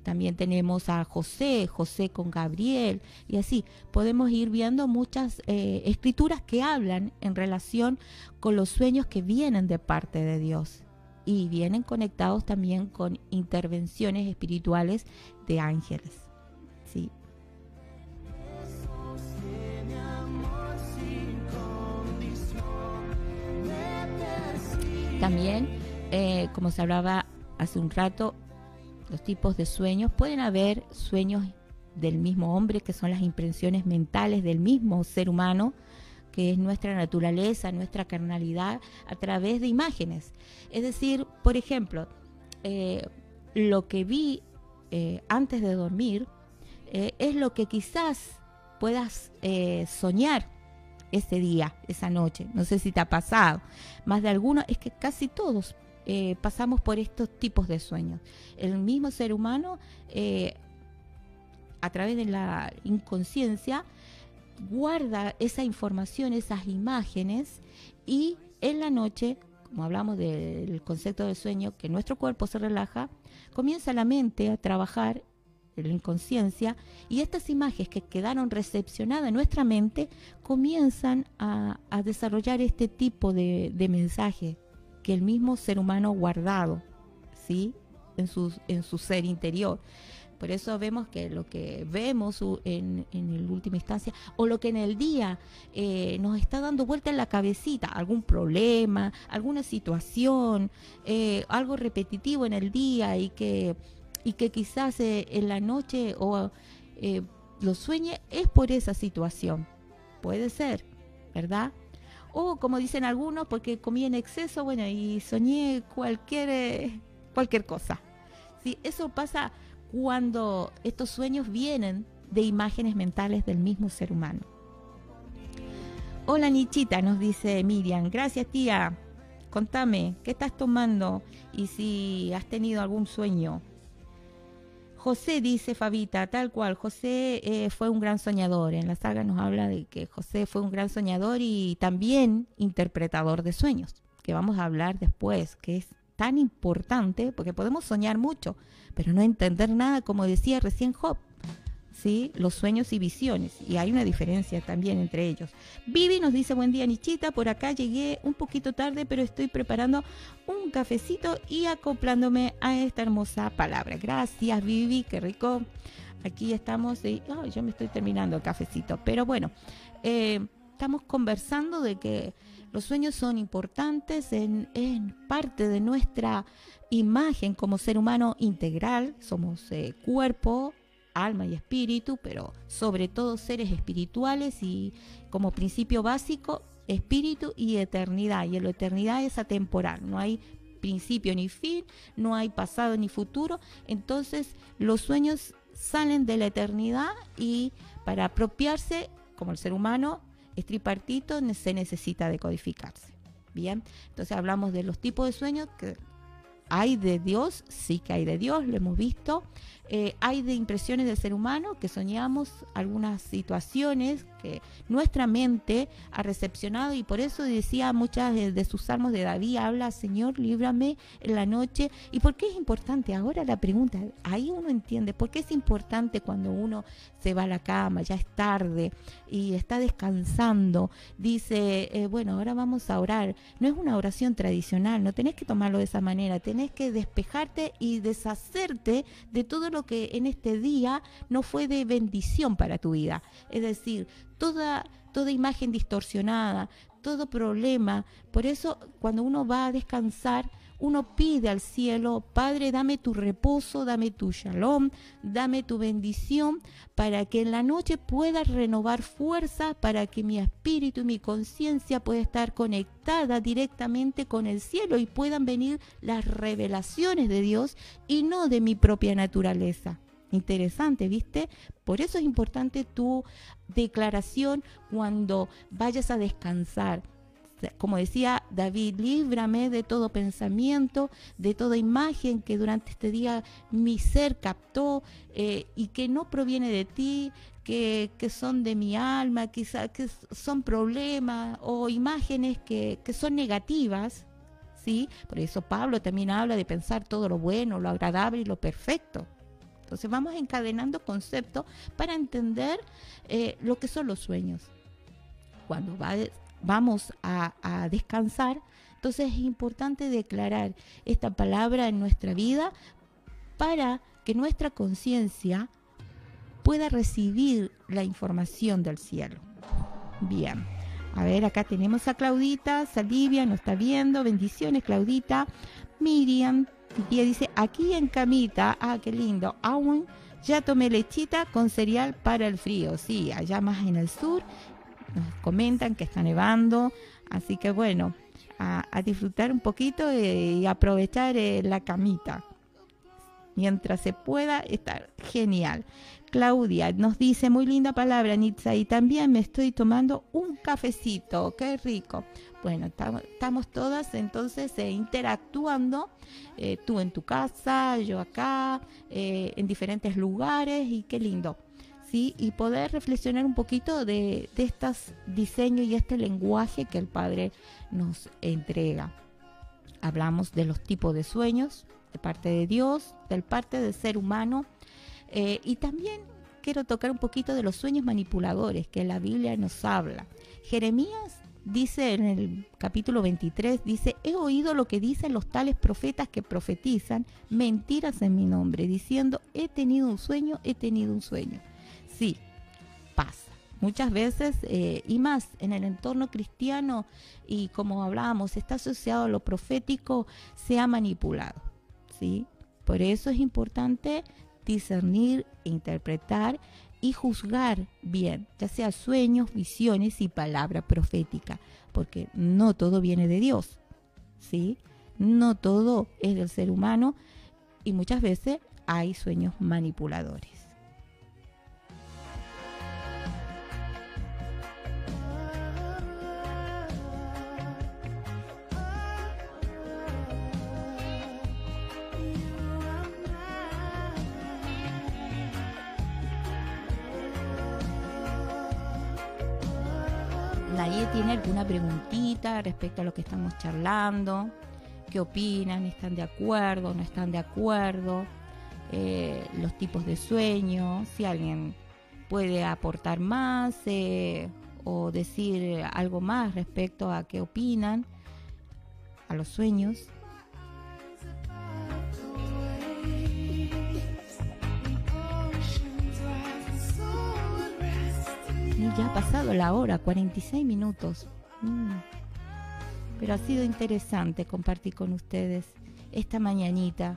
también tenemos a José, José con Gabriel, y así podemos ir viendo muchas eh, escrituras que hablan en relación con los sueños que vienen de parte de Dios y vienen conectados también con intervenciones espirituales de ángeles. ¿sí? También, eh, como se hablaba hace un rato, los tipos de sueños, pueden haber sueños del mismo hombre, que son las impresiones mentales del mismo ser humano, que es nuestra naturaleza, nuestra carnalidad, a través de imágenes. Es decir, por ejemplo, eh, lo que vi eh, antes de dormir es lo que quizás puedas soñar ese día, esa noche. No sé si te ha pasado. Más de alguno, es que casi todos eh, pasamos por estos tipos de sueños. El mismo ser humano, eh, a través de la inconsciencia, guarda esa información, esas imágenes y en la noche, como hablamos del concepto del sueño, que nuestro cuerpo se relaja, comienza la mente a trabajar en la inconsciencia y estas imágenes que quedaron recepcionadas en nuestra mente comienzan a, desarrollar este tipo de, de mensaje que el mismo ser humano guardado, ¿sí? En su, en su ser interior. Por eso vemos que lo que vemos en, en última instancia, o lo que en el día eh, nos está dando vuelta en la cabecita, algún problema, alguna situación, eh, algo repetitivo en el día y que, y que quizás eh, en la noche o lo sueñe, es por esa situación. Puede ser, ¿verdad? o como dicen algunos, porque comí en exceso, bueno, y soñé cualquier, eh, cualquier cosa. ¿Sí? Eso pasa cuando estos sueños vienen de imágenes mentales del mismo ser humano. Hola Nichita, nos dice Miriam. Gracias tía. Contame, ¿qué estás tomando? Y si has tenido algún sueño. José dice Fabita, tal cual, José eh, fue un gran soñador. En la saga nos habla de que José fue un gran soñador y también interpretador de sueños, que vamos a hablar después, que es tan importante, porque podemos soñar mucho, pero no entender nada, como decía recién Job. ¿Sí? los sueños y visiones. Y hay una diferencia también entre ellos. Vivi nos dice, buen día Nichita, por acá llegué un poquito tarde, pero estoy preparando un cafecito y acoplándome a esta hermosa palabra. Gracias Vivi, qué rico. Aquí estamos, y, yo me estoy terminando el cafecito, pero bueno, eh, estamos conversando de que los sueños son importantes en, parte de nuestra imagen como ser humano integral. Somos eh, cuerpo, alma y espíritu, pero sobre todo seres espirituales y como principio básico, espíritu y eternidad. Y la eternidad es atemporal, no hay principio ni fin, no hay pasado ni futuro. Entonces los sueños salen de la eternidad y para apropiarse, como el ser humano, es tripartito, se necesita decodificarse. Bien, entonces hablamos de los tipos de sueños que hay de Dios, sí que hay de Dios, lo hemos visto. Eh, hay de impresiones del ser humano que soñamos algunas situaciones que nuestra mente ha recepcionado y por eso decía muchas de, sus salmos de David, habla Señor, líbrame en la noche. ¿Y por qué es importante? Ahora la pregunta, ahí uno entiende, ¿por qué es importante cuando uno se va a la cama, ya es tarde y está descansando? Dice, eh, bueno, ahora vamos a orar. No es una oración tradicional, no tenés que tomarlo de esa manera, tenés que despejarte y deshacerte de todo lo que en este día no fue de bendición para tu vida. Es decir, toda, toda imagen distorsionada, todo problema. Por eso cuando uno va a descansar, uno pide al cielo, Padre, dame tu reposo, dame tu shalom, dame tu bendición, para que en la noche pueda renovar fuerza, para que mi espíritu y mi conciencia pueda estar conectada directamente con el cielo y puedan venir las revelaciones de Dios y no de mi propia naturaleza. Interesante, ¿viste? Por eso es importante tu declaración cuando vayas a descansar como decía David, líbrame de todo pensamiento, de toda imagen que durante este día mi ser captó eh, y que no proviene de ti, que, son de mi alma, quizá, que son problemas o imágenes que, que son negativas, ¿sí? Por eso Pablo también habla de pensar todo lo bueno, lo agradable y lo perfecto. Entonces vamos encadenando conceptos para entender eh, lo que son los sueños. Cuando vamos a, descansar, entonces es importante declarar esta palabra en nuestra vida para que nuestra conciencia pueda recibir la información del cielo. Bien. A ver, acá tenemos a Claudita, Salivia, nos está viendo. Bendiciones, Claudita. Miriam, y dice, aquí en camita, ah, qué lindo, aún ya tomé lechita con cereal para el frío. Sí, allá más en el sur nos comentan que está nevando, así que bueno, a, disfrutar un poquito y aprovechar eh, la camita. Mientras se pueda, está genial. Claudia nos dice, muy linda palabra, Nitza, y también me estoy tomando un cafecito, qué rico. Bueno, estamos todas entonces eh, interactuando, eh, tú en tu casa, yo acá, eh, en diferentes lugares, y qué lindo. Y poder reflexionar un poquito de, de estos diseños y este lenguaje que el Padre nos entrega. Hablamos de los tipos de sueños de parte de Dios, del parte del ser humano, eh, y también quiero tocar un poquito de los sueños manipuladores que la Biblia nos habla. Jeremías dice en el capítulo 23, dice, he oído lo que dicen los tales profetas que profetizan mentiras en mi nombre, diciendo, he tenido un sueño, he tenido un sueño. Sí, pasa. Muchas veces, eh, y más en el entorno cristiano, y como hablábamos, está asociado a lo profético, se ha manipulado. ¿sí? Por eso es importante discernir, interpretar y juzgar bien, ya sea sueños, visiones y palabra profética, porque no todo viene de Dios, ¿sí? No todo es del ser humano y muchas veces hay sueños manipuladores. Tiene alguna preguntita respecto a lo que estamos charlando, qué opinan, están de acuerdo, no están de acuerdo, eh, los tipos de sueños, si alguien puede aportar más eh, o decir algo más respecto a qué opinan a los sueños. Ya ha pasado la hora, 46 minutos. Mm. Pero ha sido interesante compartir con ustedes esta mañanita.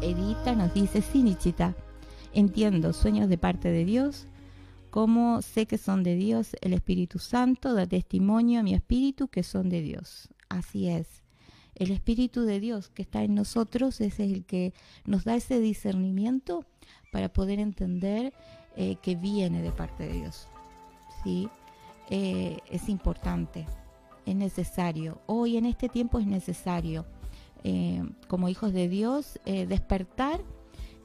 Edita nos dice, sí, Nichita, entiendo sueños de parte de Dios, como sé que son de Dios, el Espíritu Santo da testimonio a mi espíritu que son de Dios. Así es. El Espíritu de Dios que está en nosotros es el que nos da ese discernimiento para poder entender eh, que viene de parte de Dios. ¿sí? Eh, es importante, es necesario. Hoy en este tiempo es necesario, eh, como hijos de Dios, despertar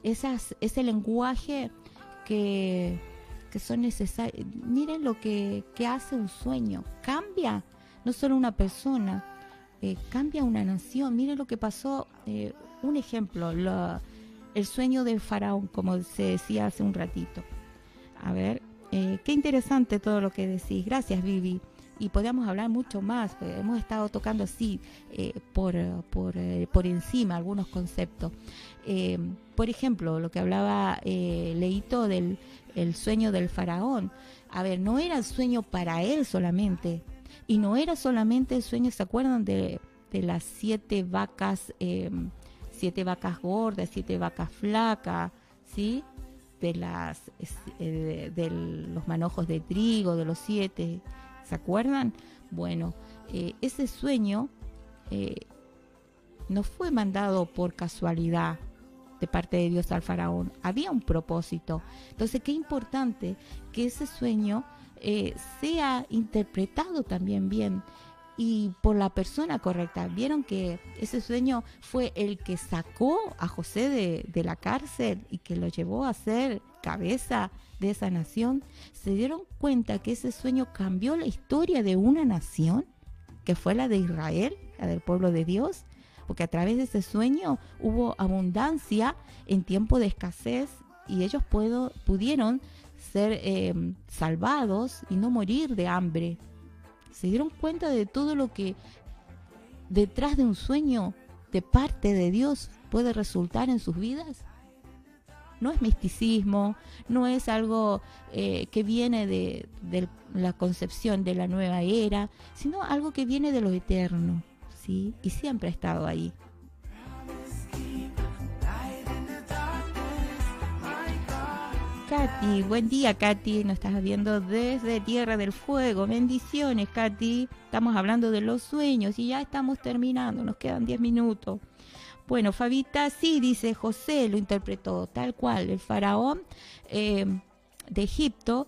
esas, ese lenguaje que, que son necesarios. Miren lo que, que hace un sueño. Cambia no solo una persona, eh, cambia una nación. Miren lo que pasó, eh, un ejemplo, el sueño del faraón, como se decía hace un ratito. A ver, eh, qué interesante todo lo que decís. Gracias, Vivi. Y podríamos hablar mucho más. Hemos estado tocando así por, por, por, encima algunos conceptos. por ejemplo, lo que hablaba Leito del el sueño del faraón. A ver, no era el sueño para él solamente, y no era solamente el sueño, ¿se acuerdan de, las siete vacas, em, siete vacas gordas, siete vacas flacas, ¿sí? De, las, eh, de, los manojos de trigo, de los siete, ¿se acuerdan? Bueno, eh, ese sueño eh, no fue mandado por casualidad, de parte de Dios al faraón. Había un propósito. Entonces, qué importante que ese sueño eh, sea interpretado también bien y por la persona correcta. Vieron que ese sueño fue el que sacó a José de, de, la cárcel y que lo llevó a ser cabeza de esa nación. Se dieron cuenta que ese sueño cambió la historia de una nación, que fue la de Israel, la del pueblo de Dios, porque a través de ese sueño hubo abundancia en tiempo de escasez y ellos puedo, pudieron ser eh, salvados y no morir de hambre. Se dieron cuenta de todo lo que detrás de un sueño de parte de Dios puede resultar en sus vidas. No es misticismo, no es algo eh, que viene de, de la concepción de la nueva era, sino algo que viene de lo eterno, ¿sí? Y siempre ha estado ahí. Katy, buen día Katy, nos estás viendo desde Tierra del Fuego. Bendiciones Katy, estamos hablando de los sueños y ya estamos terminando, nos quedan 10 minutos. Bueno, Fabita sí, dice José, lo interpretó tal cual, el faraón eh, de Egipto,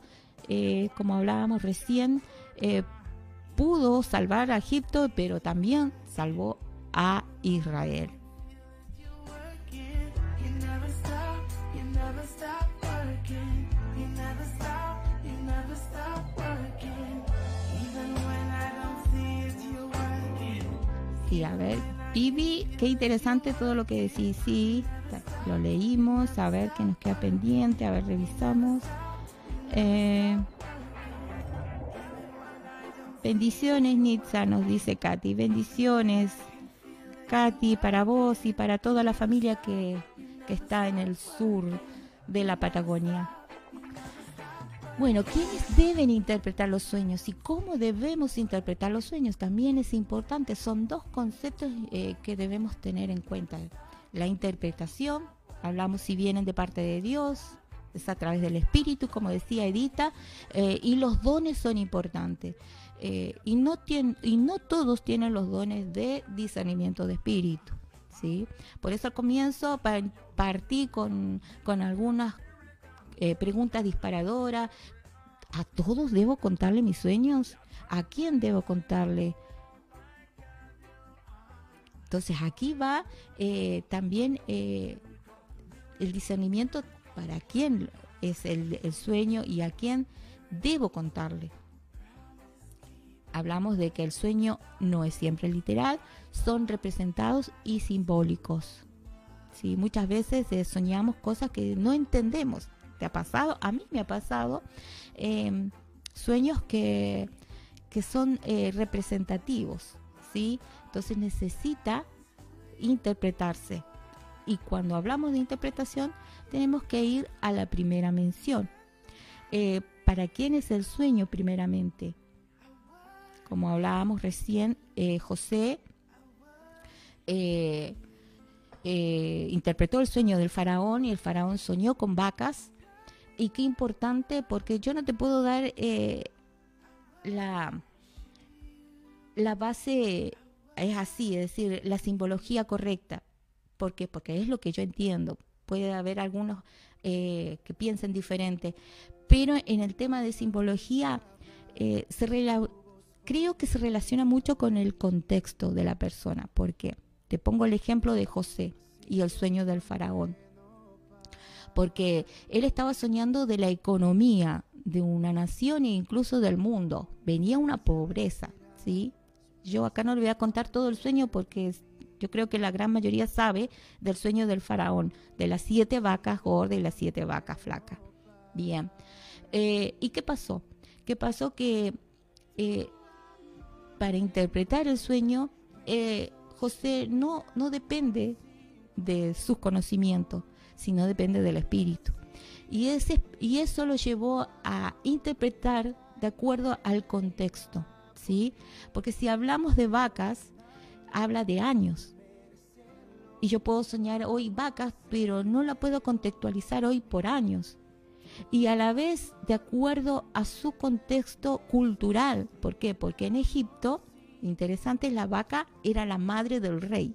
eh, como hablábamos recién, eh, pudo salvar a Egipto, pero también salvó a Israel. A ver, Vivi, qué interesante todo lo que decís. Sí, lo leímos, a ver qué nos queda pendiente, a ver, revisamos. Eh, bendiciones, Nitza, nos dice Katy. Bendiciones, Katy, para vos y para toda la familia que, que está en el sur de la Patagonia. Bueno, ¿quiénes deben interpretar los sueños y cómo debemos interpretar los sueños? También es importante, son dos conceptos eh, que debemos tener en cuenta. La interpretación, hablamos si vienen de parte de Dios, es a través del Espíritu, como decía Edita, eh, y los dones son importantes. Eh, y, no y no todos tienen los dones de discernimiento de espíritu. ¿sí? Por eso al comienzo partí con, con algunas eh, preguntas disparadoras. ¿A todos debo contarle mis sueños? ¿A quién debo contarle? Entonces aquí va eh, también eh, el discernimiento para quién es el, sueño y a quién debo contarle. Hablamos de que el sueño no es siempre literal, son representados y simbólicos. ¿sí? Muchas veces soñamos cosas que no entendemos ¿Te ha pasado? A mí me ha pasado em, sueños que, que son eh, representativos, ¿sí? Entonces necesita interpretarse. Y cuando hablamos de interpretación, tenemos que ir a la primera mención. Eh, ¿Para quién es el sueño primeramente? Como hablábamos recién, eh, José interpretó el sueño del faraón y el faraón soñó con vacas y qué importante, porque yo no te puedo dar eh, la, la base, es así, es decir, la simbología correcta. ¿Por qué? Porque es lo que yo entiendo. Puede haber algunos eh, que piensen diferente, pero en el tema de simbología eh, creo que se relaciona mucho con el contexto de la persona. porque Te pongo el ejemplo de José y el sueño del faraón porque él estaba soñando de la economía de una nación e incluso del mundo. Venía una pobreza, ¿sí? Yo acá no le voy a contar todo el sueño porque yo creo que la gran mayoría sabe del sueño del faraón, de las siete vacas gordas y las siete vacas flacas. Bien. Eh, ¿Y qué pasó? ¿Qué pasó? Que eh, para interpretar el sueño, eh, José no, no depende de sus conocimientos, sino depende del espíritu. Y, ese, y eso lo llevó a interpretar de acuerdo al contexto, ¿sí? Porque si hablamos de vacas, habla de años. Y yo puedo soñar hoy vacas, pero no la puedo contextualizar hoy por años. Y a la vez de acuerdo a su contexto cultural. ¿Por qué? Porque en Egipto, interesante, la vaca era la madre del rey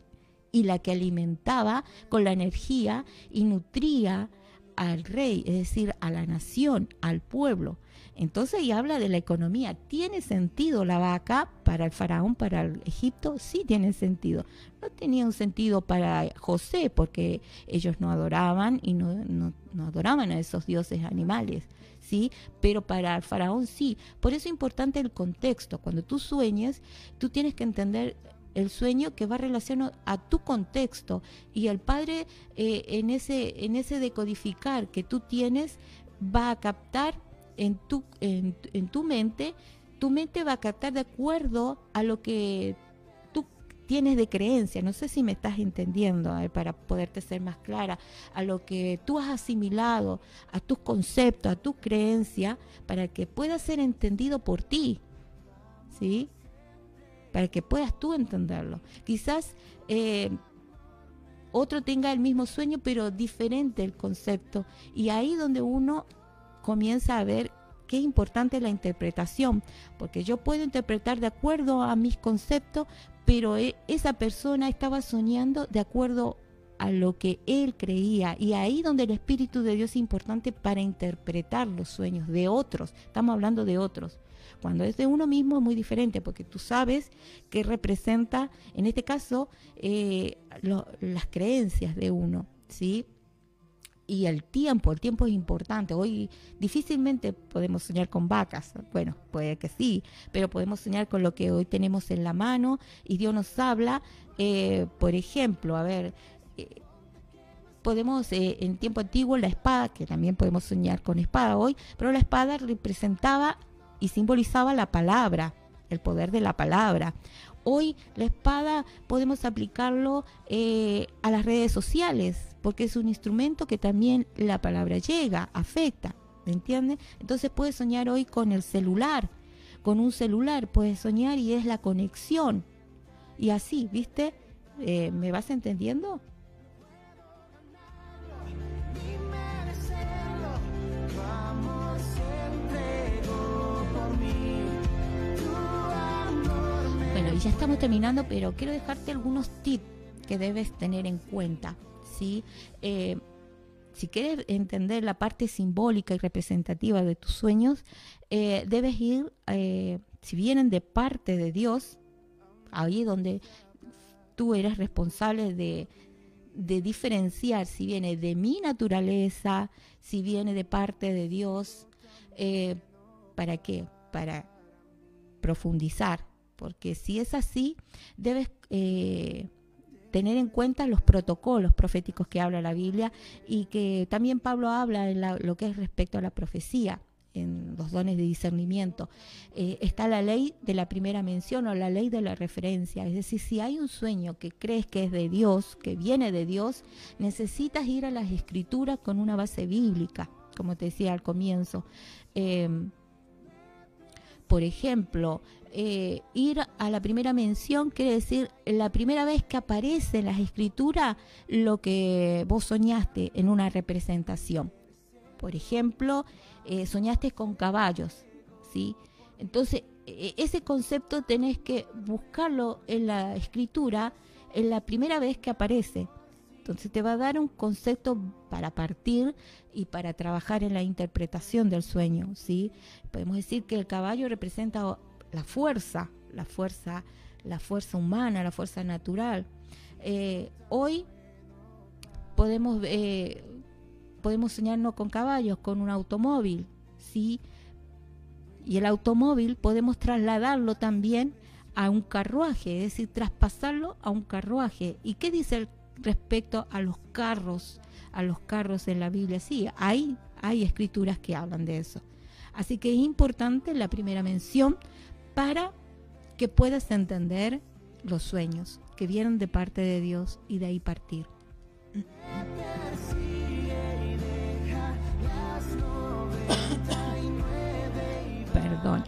y la que alimentaba con la energía y nutría al rey, es decir, a la nación, al pueblo. Entonces, y habla de la economía. ¿Tiene sentido la vaca para el faraón, para el Egipto? Sí tiene sentido. No tenía un sentido para José, porque ellos no adoraban y no, no, no adoraban a esos dioses animales. ¿Sí? Pero para el faraón sí. Por eso es importante el contexto. Cuando tú sueñes, tú tienes que entender el sueño que va relacionado a tu contexto y el padre eh, en ese en ese decodificar que tú tienes va a captar en tu en, tu mente tu mente va a captar de acuerdo a lo que tú tienes de creencia. No sé si me estás entendiendo para poderte ser más clara a lo que tú has asimilado a tus conceptos a tu creencia para que pueda ser entendido por ti sí para que puedas tú entenderlo. Quizás eh, otro tenga el mismo sueño, pero diferente el concepto. Y ahí donde uno comienza a ver qué importante es la interpretación, porque yo puedo interpretar de acuerdo a mis conceptos, pero e, esa persona estaba soñando de acuerdo a lo que él creía. Y ahí donde el Espíritu de Dios es importante para interpretar los sueños de otros. Estamos hablando de otros. Cuando es de uno mismo es muy diferente porque tú sabes que representa, en este caso, eh, las creencias de uno, ¿sí? y el tiempo, el tiempo es importante. Hoy difícilmente podemos soñar con vacas, bueno, puede que sí, pero podemos soñar con lo que hoy tenemos en la mano y Dios nos habla, eh, por ejemplo, a ver, eh, podemos en tiempo antiguo la espada, que también podemos soñar con espada hoy, pero la espada representaba y simbolizaba la palabra, el poder de la palabra. Hoy la espada podemos aplicarlo eh, a las redes sociales, porque es un instrumento que también la palabra llega, afecta, ¿me entiendes? Entonces puedes soñar hoy con el celular, con un celular puedes soñar y es la conexión. Y así, ¿viste? Eh, ¿Me vas entendiendo? Ya estamos terminando, pero quiero dejarte algunos tips que debes tener en cuenta. ¿sí? Eh, si quieres entender la parte simbólica y representativa de tus sueños, eh, debes ir, eh, si vienen de parte de Dios, ahí donde tú eres responsable de, de diferenciar si viene de mi naturaleza, si viene de parte de Dios, ¿para qué? Para profundizar porque si es así, debes eh, tener en cuenta los protocolos proféticos que habla la Biblia y que también Pablo habla en lo que es respecto a la profecía en los dones de discernimiento. Eh, está la ley de la primera mención o la ley de la referencia. Es decir, si hay un sueño que crees que es de Dios, que viene de Dios, necesitas ir a las escrituras con una base bíblica, como te decía al comienzo. Eh, por ejemplo, eh, ir a la primera mención quiere decir la primera vez que aparece en las escrituras lo que vos soñaste en una representación. Por ejemplo, eh, soñaste con caballos, ¿sí? Entonces, e, ese concepto tenés que buscarlo en la escritura en la primera vez que aparece. Entonces te va a dar un concepto para partir y para trabajar en la interpretación del sueño, ¿sí? Podemos decir que el caballo representa la fuerza, la fuerza, la fuerza humana, la fuerza natural. Eh, hoy podemos eh, podemos soñarnos con caballos, con un automóvil, ¿sí? Y el automóvil podemos trasladarlo también a un carruaje, es decir, traspasarlo a un carruaje. ¿Y qué dice el respecto a los carros, a los carros en la Biblia. Sí, hay, hay escrituras que hablan de eso. Así que es importante la primera mención para que puedas entender los sueños que vienen de parte de Dios y de ahí partir. Perdón.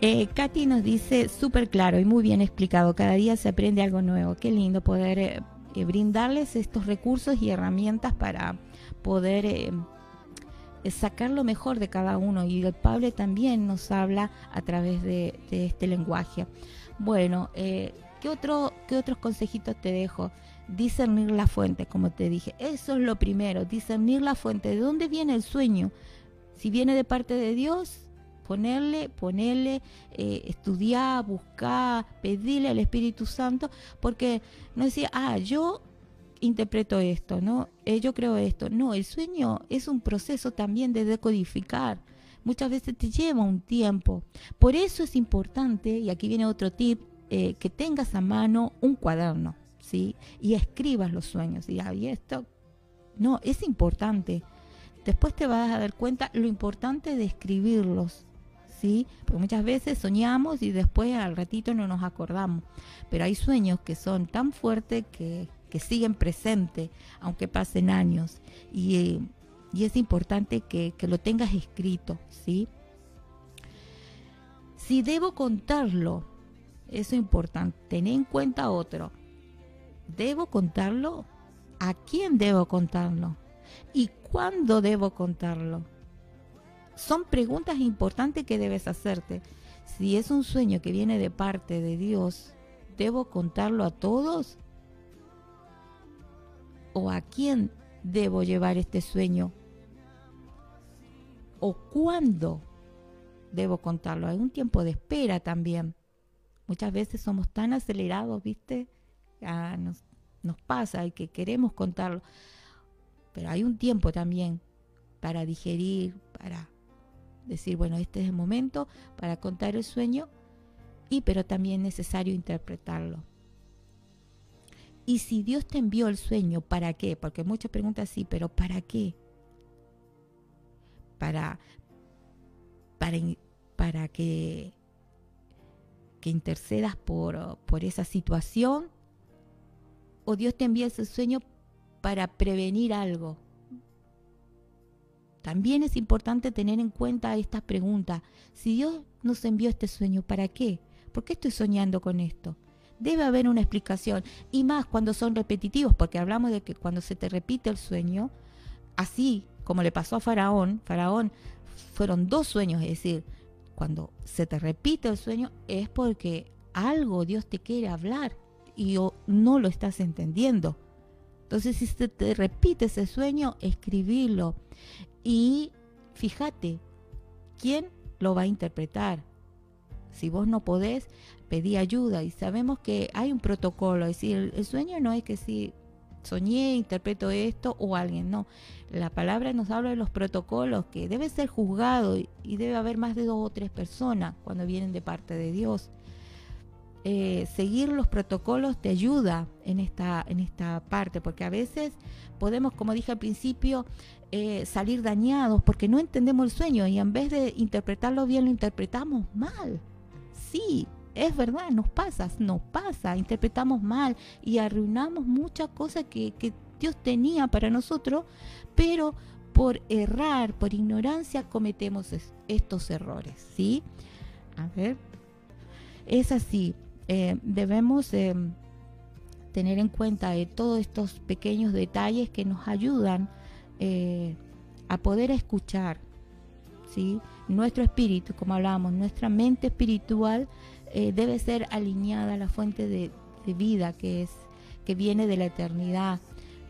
Eh, Katy nos dice súper claro y muy bien explicado. Cada día se aprende algo nuevo. Qué lindo poder eh, eh, brindarles estos recursos y herramientas para poder eh, sacar lo mejor de cada uno. Y el Pablo también nos habla a través de, este lenguaje. Bueno, eh, ¿qué, otro, ¿qué otros consejitos te dejo? discernir la fuente, como te dije. Eso es lo primero, discernir la fuente. ¿De dónde viene el sueño? Si viene de parte de Dios, ponerle, ponerle, eh, estudiar, buscar, pedirle al Espíritu Santo, porque no decía, ah, yo interpreto esto, ¿no? Eh, yo creo esto. No, el sueño es un proceso también de decodificar. Muchas veces te lleva un tiempo. Por eso es importante, y aquí viene otro tip, eh, que tengas a mano un cuaderno, ¿sí? Y escribas los sueños. Y, y esto, no, es importante. Después te vas a dar cuenta lo importante de escribirlos, ¿sí? Porque muchas veces soñamos y después al ratito no nos acordamos. Pero hay sueños que son tan fuertes que, siguen presentes, aunque pasen años. Y, es importante que, que, lo tengas escrito, ¿sí? Si debo contarlo, eso es importante, tener en cuenta otro. ¿Debo contarlo? ¿A quién debo contarlo? ¿Y cuándo debo contarlo? Son preguntas importantes que debes hacerte. Si es un sueño que viene de parte de Dios, ¿debo contarlo a todos? ¿O a quién debo llevar este sueño? ¿O cuándo debo contarlo? Hay un tiempo de espera también. Muchas veces somos tan acelerados, ¿viste? nos, nos pasa y que queremos contarlo. Pero hay un tiempo también para digerir, para decir, bueno, este es el momento para contar el sueño, y pero también es necesario interpretarlo. Y si Dios te envió el sueño, ¿para qué? Porque muchas preguntas sí, pero ¿para qué? Para, para, para que, que intercedas por, por esa situación, o Dios te envía ese sueño para prevenir algo, también es importante tener en cuenta estas preguntas. Si Dios nos envió este sueño, ¿para qué? ¿Por qué estoy soñando con esto? Debe haber una explicación. Y más cuando son repetitivos, porque hablamos de que cuando se te repite el sueño, así como le pasó a Faraón, Faraón fueron dos sueños, es decir, cuando se te repite el sueño es porque algo Dios te quiere hablar y no lo estás entendiendo. Entonces, si se te repite ese sueño, escribirlo. Y fíjate, ¿quién lo va a interpretar? Si vos no podés, pedí ayuda. Y sabemos que hay un protocolo. Es decir, el, sueño no es que si soñé, interpreto esto o alguien, no. La palabra nos habla de los protocolos que debe ser juzgado y debe haber más de dos o tres personas cuando vienen de parte de Dios. Eh, seguir los protocolos te ayuda en esta, en esta parte, porque a veces podemos, como dije al principio, eh, salir dañados porque no entendemos el sueño y en vez de interpretarlo bien lo interpretamos mal. Sí, es verdad, nos pasa, nos pasa, interpretamos mal y arruinamos muchas cosas que, que Dios tenía para nosotros, pero por errar, por ignorancia cometemos estos errores, ¿sí? A ver, es así, eh, debemos eh, tener en cuenta todos estos pequeños detalles que nos ayudan eh, a poder escuchar. ¿sí? Nuestro espíritu, como hablábamos, nuestra mente espiritual debe ser alineada a la fuente de, de vida que, es, que viene de la eternidad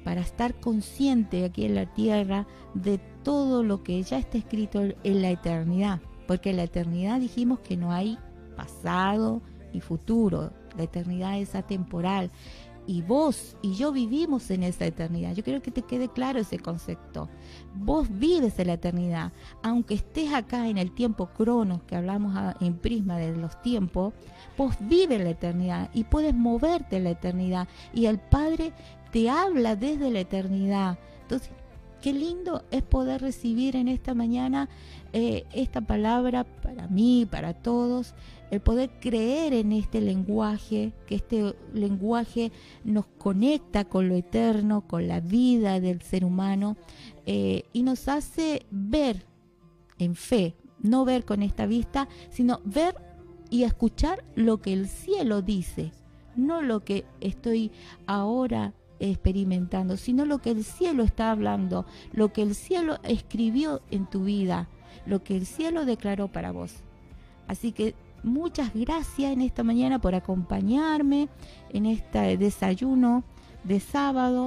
para estar consciente aquí en la tierra de todo lo que ya está escrito en la eternidad, porque en la eternidad dijimos que no hay pasado, y futuro. La eternidad es atemporal. Y vos y yo vivimos en esa eternidad. Yo quiero que te quede claro ese concepto. Vos vives en la eternidad. Aunque estés acá en el tiempo cronos, que hablamos en prisma de los tiempos, vos vives la eternidad y puedes moverte en la eternidad. Y el Padre te habla desde la eternidad. Entonces, qué lindo es poder recibir en esta mañana eh, esta palabra para mí, para todos, el poder creer en este lenguaje, que este lenguaje nos conecta con lo eterno, con la vida del ser humano eh, y nos hace ver en fe, no ver con esta vista, sino ver y escuchar lo que el cielo dice, no lo que estoy ahora experimentando, sino lo que el cielo está hablando, lo que el cielo escribió en tu vida, lo que el cielo declaró para vos. Así que muchas gracias en esta mañana por acompañarme en este desayuno de sábado